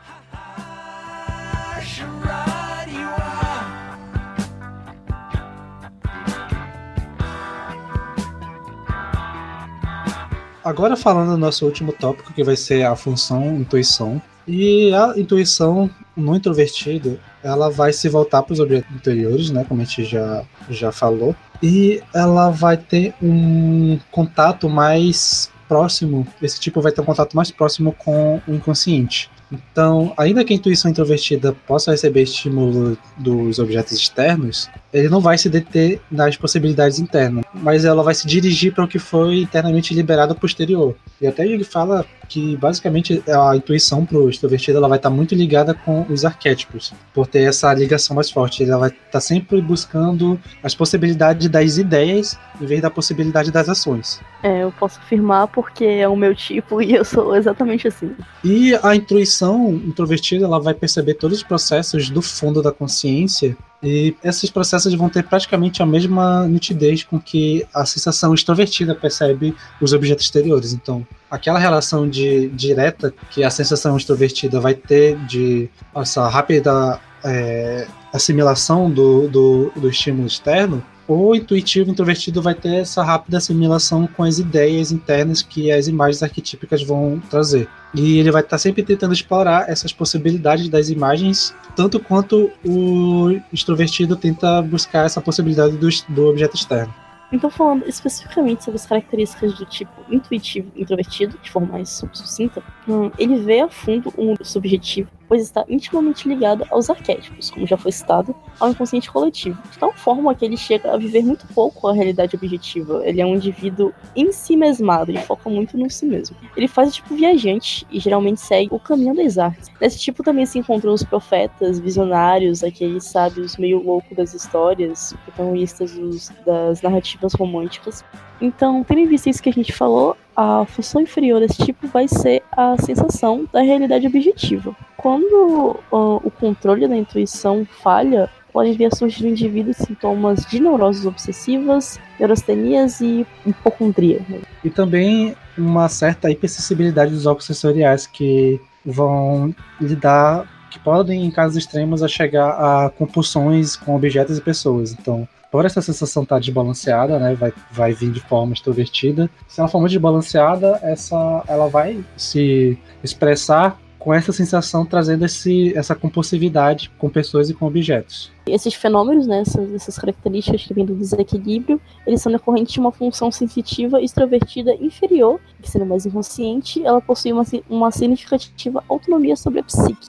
Agora falando do nosso último tópico, que vai ser a função intuição. E a intuição no introvertido, ela vai se voltar para os objetos interiores, né, como a gente já, já falou, e ela vai ter um contato mais próximo, esse tipo vai ter um contato mais próximo com o inconsciente. Então, ainda que a intuição introvertida possa receber estímulo dos objetos externos, ele não vai se deter nas possibilidades internas, mas ela vai se dirigir para o que foi internamente liberado posterior. E até ele fala que basicamente a intuição para o extrovertido ela vai estar tá muito ligada com os arquétipos, por ter essa ligação mais forte. Ela vai estar tá sempre buscando as possibilidades das ideias em vez da possibilidade das ações. É, eu posso afirmar porque é o meu tipo e eu sou exatamente assim. E a intuição introvertida ela vai perceber todos os processos do fundo da consciência e esses processos vão ter praticamente a mesma nitidez com que a sensação extrovertida percebe os objetos exteriores. Então, aquela relação de direta que a sensação extrovertida vai ter de essa rápida é, assimilação do, do, do estímulo externo, o intuitivo introvertido vai ter essa rápida assimilação com as ideias internas que as imagens arquetípicas vão trazer. E ele vai estar sempre tentando explorar essas possibilidades das imagens, tanto quanto o extrovertido tenta buscar essa possibilidade do, do objeto externo. Então, falando especificamente sobre as características do tipo intuitivo introvertido, de forma mais sucinta, hum, ele vê a fundo um subjetivo pois está intimamente ligada aos arquétipos, como já foi citado, ao inconsciente coletivo, de tal forma que ele chega a viver muito pouco a realidade objetiva. Ele é um indivíduo em si mesmado, ele foca muito no si mesmo. Ele faz tipo viajante e geralmente segue o caminho das artes. Nesse tipo também se encontram os profetas, visionários, aqueles sábios meio loucos das histórias, protagonistas das narrativas românticas. Então, tendo em vista isso que a gente falou, a função inferior desse tipo vai ser a sensação da realidade objetiva. Quando uh, o controle da intuição falha, podem vir a surgir no indivíduo sintomas de neuroses obsessivas, neurastenias e hipocondria. E também uma certa hipersensibilidade dos órgãos sensoriais que vão lidar, que podem, em casos extremos, a chegar a compulsões com objetos e pessoas. Então, por essa sensação estar tá desbalanceada, né, vai, vai vir de forma extrovertida. Se ela for muito desbalanceada, essa, ela vai se expressar com essa sensação trazendo esse, essa compulsividade com pessoas e com objetos. Esses fenômenos, né, essas, essas características que vêm do desequilíbrio, eles são decorrentes de uma função sensitiva extrovertida inferior, que sendo mais inconsciente, ela possui uma, uma significativa autonomia sobre a psique.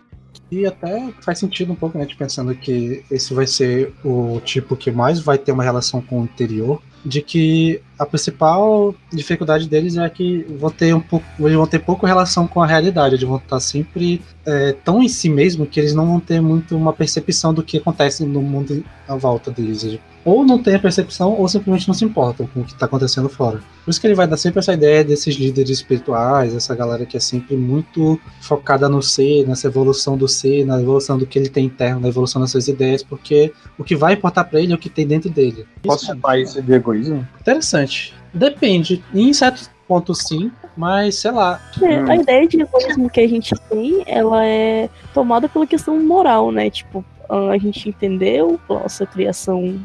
E até faz sentido um pouco, né? De pensando que esse vai ser o tipo que mais vai ter uma relação com o interior, de que a principal dificuldade deles é que vão ter um pouco, eles vão ter pouco relação com a realidade, eles vão estar sempre é, tão em si mesmo que eles não vão ter muito uma percepção do que acontece no mundo à volta deles ou não tem a percepção ou simplesmente não se importam com o que está acontecendo fora. Por isso que ele vai dar sempre essa ideia desses líderes espirituais, essa galera que é sempre muito focada no ser, nessa evolução do ser, na evolução do que ele tem interno, na evolução das suas ideias, porque o que vai importar para ele é o que tem dentro dele. Posso chamar isso de egoísmo? Interessante. Depende. Em certos pontos sim, mas sei lá. É, a ideia de egoísmo que a gente tem, ela é tomada pela questão moral, né? Tipo, a gente entendeu, nossa criação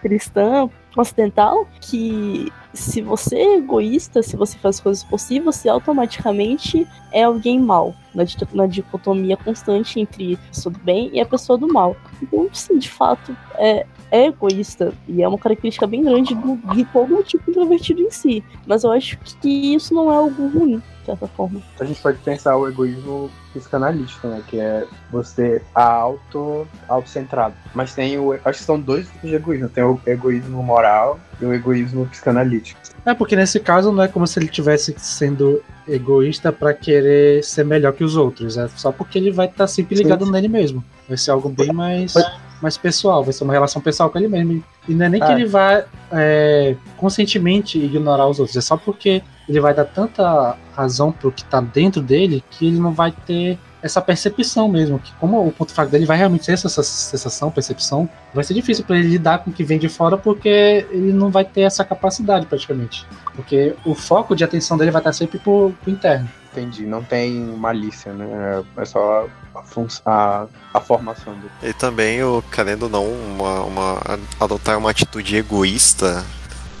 cristã ocidental, que se você é egoísta, se você faz coisas possíveis, você automaticamente é alguém mal, na, na dicotomia constante entre a pessoa do bem e a pessoa do mal. Então, sim, de fato, é, é egoísta e é uma característica bem grande do, de todo tipo introvertido em si. Mas eu acho que isso não é algo ruim de certa forma. A gente pode pensar o egoísmo psicanalítico, né? Que é você auto, autocentrado. Mas tem o. Acho que são dois tipos de egoísmo. Tem o egoísmo moral e o egoísmo psicanalítico. É, porque nesse caso não é como se ele estivesse sendo egoísta para querer ser melhor que os outros. É só porque ele vai estar tá sempre ligado sim, sim. nele mesmo. Vai ser algo bem mais, mais pessoal, vai ser uma relação pessoal com ele mesmo. E não é nem ah. que ele vai é, conscientemente ignorar os outros, é só porque ele vai dar tanta razão pro que tá dentro dele que ele não vai ter essa percepção mesmo, que como o ponto fraco dele vai realmente ser essa sensação, percepção, vai ser difícil para ele lidar com o que vem de fora porque ele não vai ter essa capacidade praticamente. Porque o foco de atenção dele vai estar sempre pro, pro interno. Entendi, não tem malícia, né? É só a, a, a formação dele. E também, o, querendo ou não, uma, uma, adotar uma atitude egoísta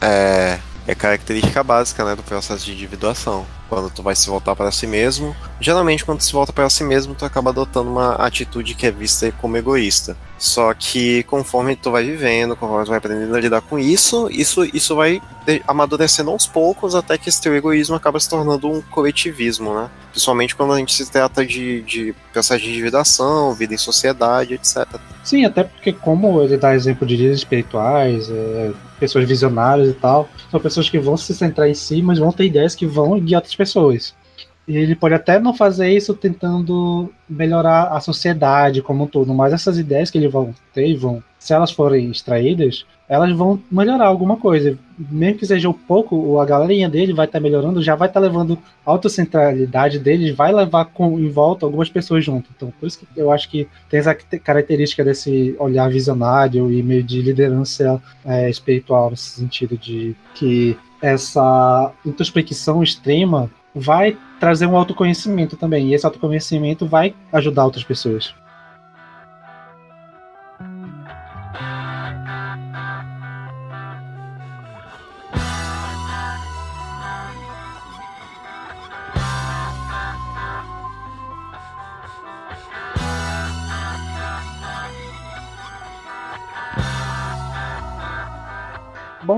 é é característica básica né, do processo de individuação. Quando tu vai se voltar para si mesmo, geralmente quando tu se volta para si mesmo, tu acaba adotando uma atitude que é vista como egoísta. Só que conforme tu vai vivendo, conforme tu vai aprendendo a lidar com isso, isso, isso vai amadurecendo aos poucos até que esse teu egoísmo acaba se tornando um coletivismo, né? Principalmente quando a gente se trata de, de processo de individuação, vida em sociedade, etc. Sim, até porque como ele dá exemplo de líderes espirituais, é, pessoas visionárias e tal, são pessoas que vão se centrar em si, mas vão ter ideias que vão guiar outras pessoas. E ele pode até não fazer isso tentando melhorar a sociedade como um todo, mas essas ideias que ele vão ter, vão, se elas forem extraídas, elas vão melhorar alguma coisa. Mesmo que seja um pouco, a galerinha dele vai estar tá melhorando, já vai estar tá levando a autocentralidade deles, vai levar com, em volta algumas pessoas junto. Então, por isso que eu acho que tem essa característica desse olhar visionário e meio de liderança é, espiritual, nesse sentido de que essa introspecção extrema vai trazer um autoconhecimento também. E esse autoconhecimento vai ajudar outras pessoas.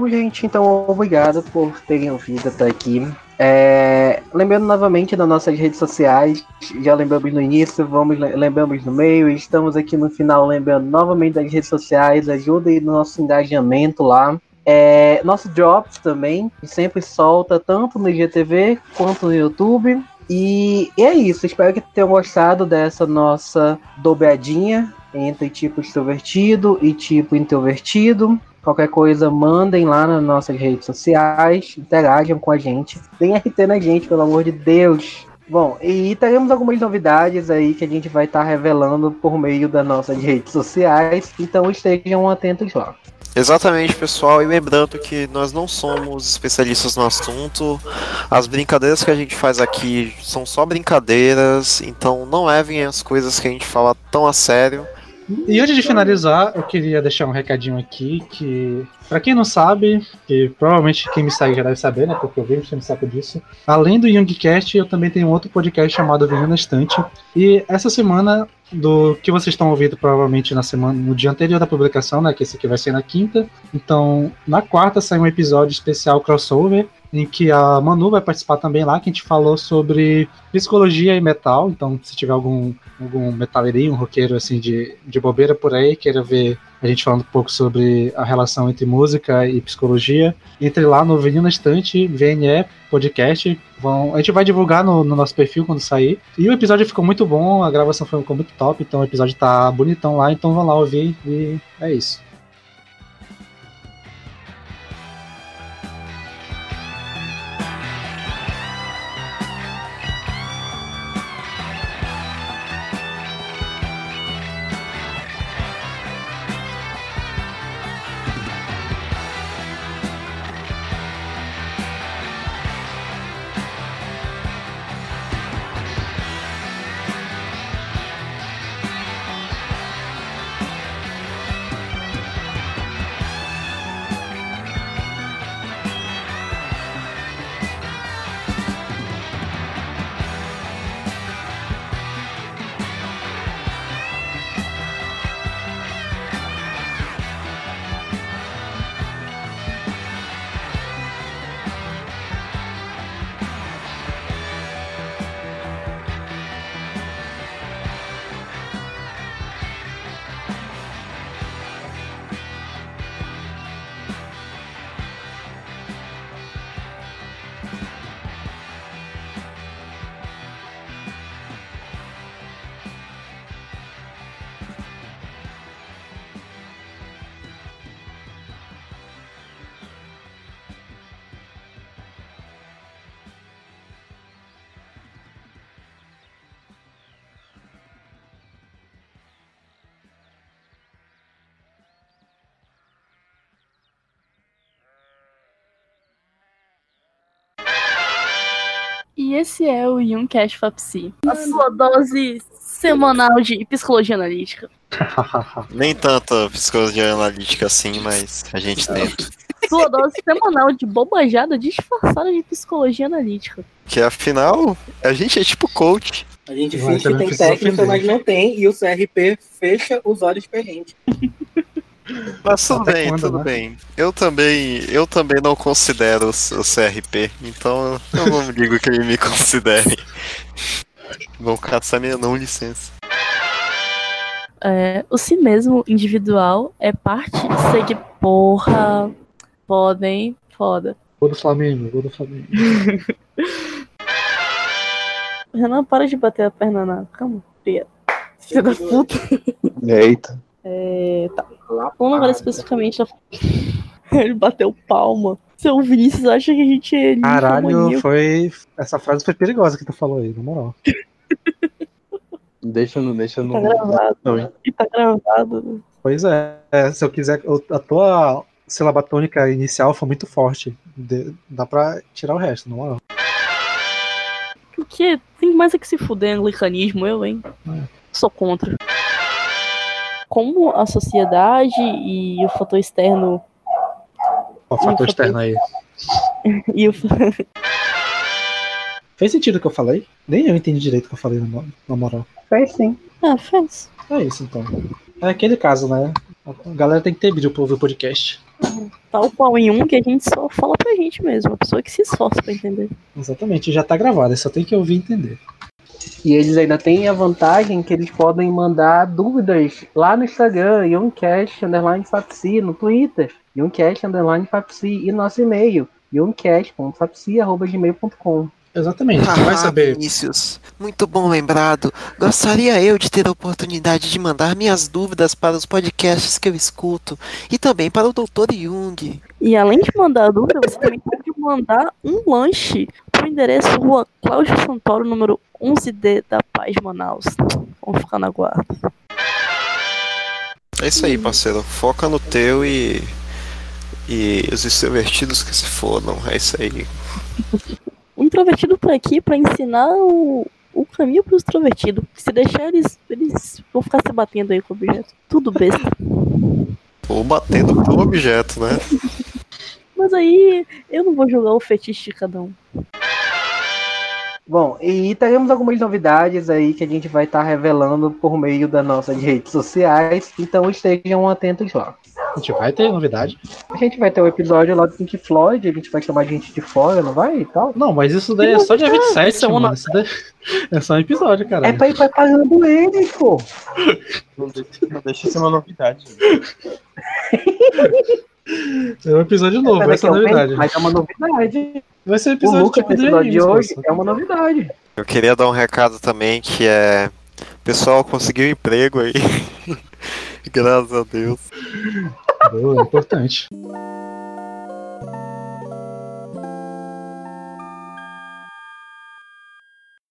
Bom, gente, então obrigado por terem ouvido até aqui. É, lembrando novamente das nossas redes sociais, já lembramos no início, vamos lembramos no meio, estamos aqui no final lembrando novamente das redes sociais, ajudem no nosso engajamento lá. É, nosso Drops também, sempre solta tanto no IGTV quanto no YouTube. E, e é isso, espero que tenham gostado dessa nossa dobradinha entre tipo extrovertido e tipo introvertido. Qualquer coisa, mandem lá nas nossas redes sociais, interajam com a gente. Deem RT na gente, pelo amor de Deus. Bom, e teremos algumas novidades aí que a gente vai estar tá revelando por meio das nossas redes sociais, então estejam atentos lá. Exatamente, pessoal. E lembrando que nós não somos especialistas no assunto. As brincadeiras que a gente faz aqui são só brincadeiras, então não levem as coisas que a gente fala tão a sério. E antes de finalizar, eu queria deixar um recadinho aqui que, para quem não sabe, que provavelmente quem me segue já deve saber, né? Porque eu vejo me saco disso. Além do Youngcast, eu também tenho outro podcast chamado Vinho na Estante. E essa semana, do que vocês estão ouvindo provavelmente na semana, no dia anterior da publicação, né? Que esse aqui vai ser na quinta. Então, na quarta sai um episódio especial crossover em que a Manu vai participar também lá, que a gente falou sobre psicologia e metal. Então, se tiver algum, algum metaleirinho, um roqueiro assim de, de bobeira por aí, queira ver a gente falando um pouco sobre a relação entre música e psicologia, entre lá no Vinil na Estante, VNE Podcast. Vão, a gente vai divulgar no, no, nosso perfil quando sair. E o episódio ficou muito bom, a gravação ficou muito top, então o episódio tá bonitão lá, então vão lá ouvir e é isso. E esse é o Youngcast Fapsi, a sua dose semanal de psicologia analítica. Nem tanta psicologia analítica assim, mas a gente tenta. Sua dose semanal de bobajada disfarçada de psicologia analítica. Que afinal, a gente é tipo coach. A gente finge que tem técnica, mas não tem, e o CRP fecha os olhos pra gente. Mas tudo Até bem, quando, tudo né? bem. Eu também, eu também não considero o, CRP, então eu não digo que ele me considere. Vão caçar minha não licença. É, o si mesmo individual é parte de seguir. Porra. Foda, hein? Foda. Gol do Flamengo, gol do Flamengo. Renan, para de bater a perna na cama. Pia. Filho da puta. Eita. É, tá. Vamos agora especificamente da. Ele bateu palma. Seu Vinícius acha que a gente é Caralho, foi. Essa frase foi perigosa que tu falou aí, na moral. Deixa no. Deixa no. Tá gravado. Não? E tá gravado. Pois é, é, se eu quiser. A tua sílaba tônica inicial foi muito forte. De- dá pra tirar o resto, na moral. O que? Tem mais é que se fuder anglicanismo, eu, hein? É. Sou contra. Como a sociedade e o fator externo Ó, E o fator fator- externo aí. e o Fez sentido o que eu falei? Nem eu entendi direito o que eu falei, na mo- na moral. Faz sim. Ah, faz. É isso então. É aquele caso, né? A galera tem que ter vídeo pra ouvir o podcast. Tal qual em um que a gente só fala pra gente mesmo, a pessoa que se esforça pra entender. Exatamente, já tá gravado, só tem que ouvir e entender. E eles ainda têm a vantagem que eles podem mandar dúvidas lá no Instagram, Youngcast, underline Fapsi, no Twitter, Youngcast, underline Fapsi, e nosso e-mail, youngcast.fapsi.gmail.com. Exatamente, tu vai saber. Vinícius, muito bom lembrado. Gostaria eu de ter a oportunidade de mandar minhas dúvidas para os podcasts que eu escuto e também para o Dr. Jung. E além de mandar dúvida, você também pode mandar um lanche endereço Rua Cláudio Santoro, número 11D da Paz Manaus. Vamos ficar na guarda. É isso aí, parceiro. Foca no teu e. E os extrovertidos que se fodam. É isso aí. O introvertido por aqui pra ensinar o, o caminho pro extrovertido. Se deixar eles, eles vão ficar se batendo aí com o objeto. Tudo besta. Ou batendo pro objeto, né? Mas aí eu não vou julgar o fetiche de cada um. Bom, e teremos algumas novidades aí que a gente vai estar revelando por meio das nossas redes sociais, então estejam atentos lá. A gente vai ter novidade. A gente vai ter um episódio lá do Pink Floyd, a gente vai chamar gente de fora, não vai e tal? Não, mas isso daí é só dia 27, Isso é uma. Isso daí é só um episódio, cara. É pra ir preparando eles, pô. Não deixa, não deixa ser uma novidade. É um episódio novo, Mas essa é a novidade. Mas é uma novidade. Vai ser um O episódio Lucas tipo episódio de hoje é uma novidade. Eu queria dar um recado também que é. Pessoal, conseguiu emprego aí. Graças a Deus. Boa, é importante.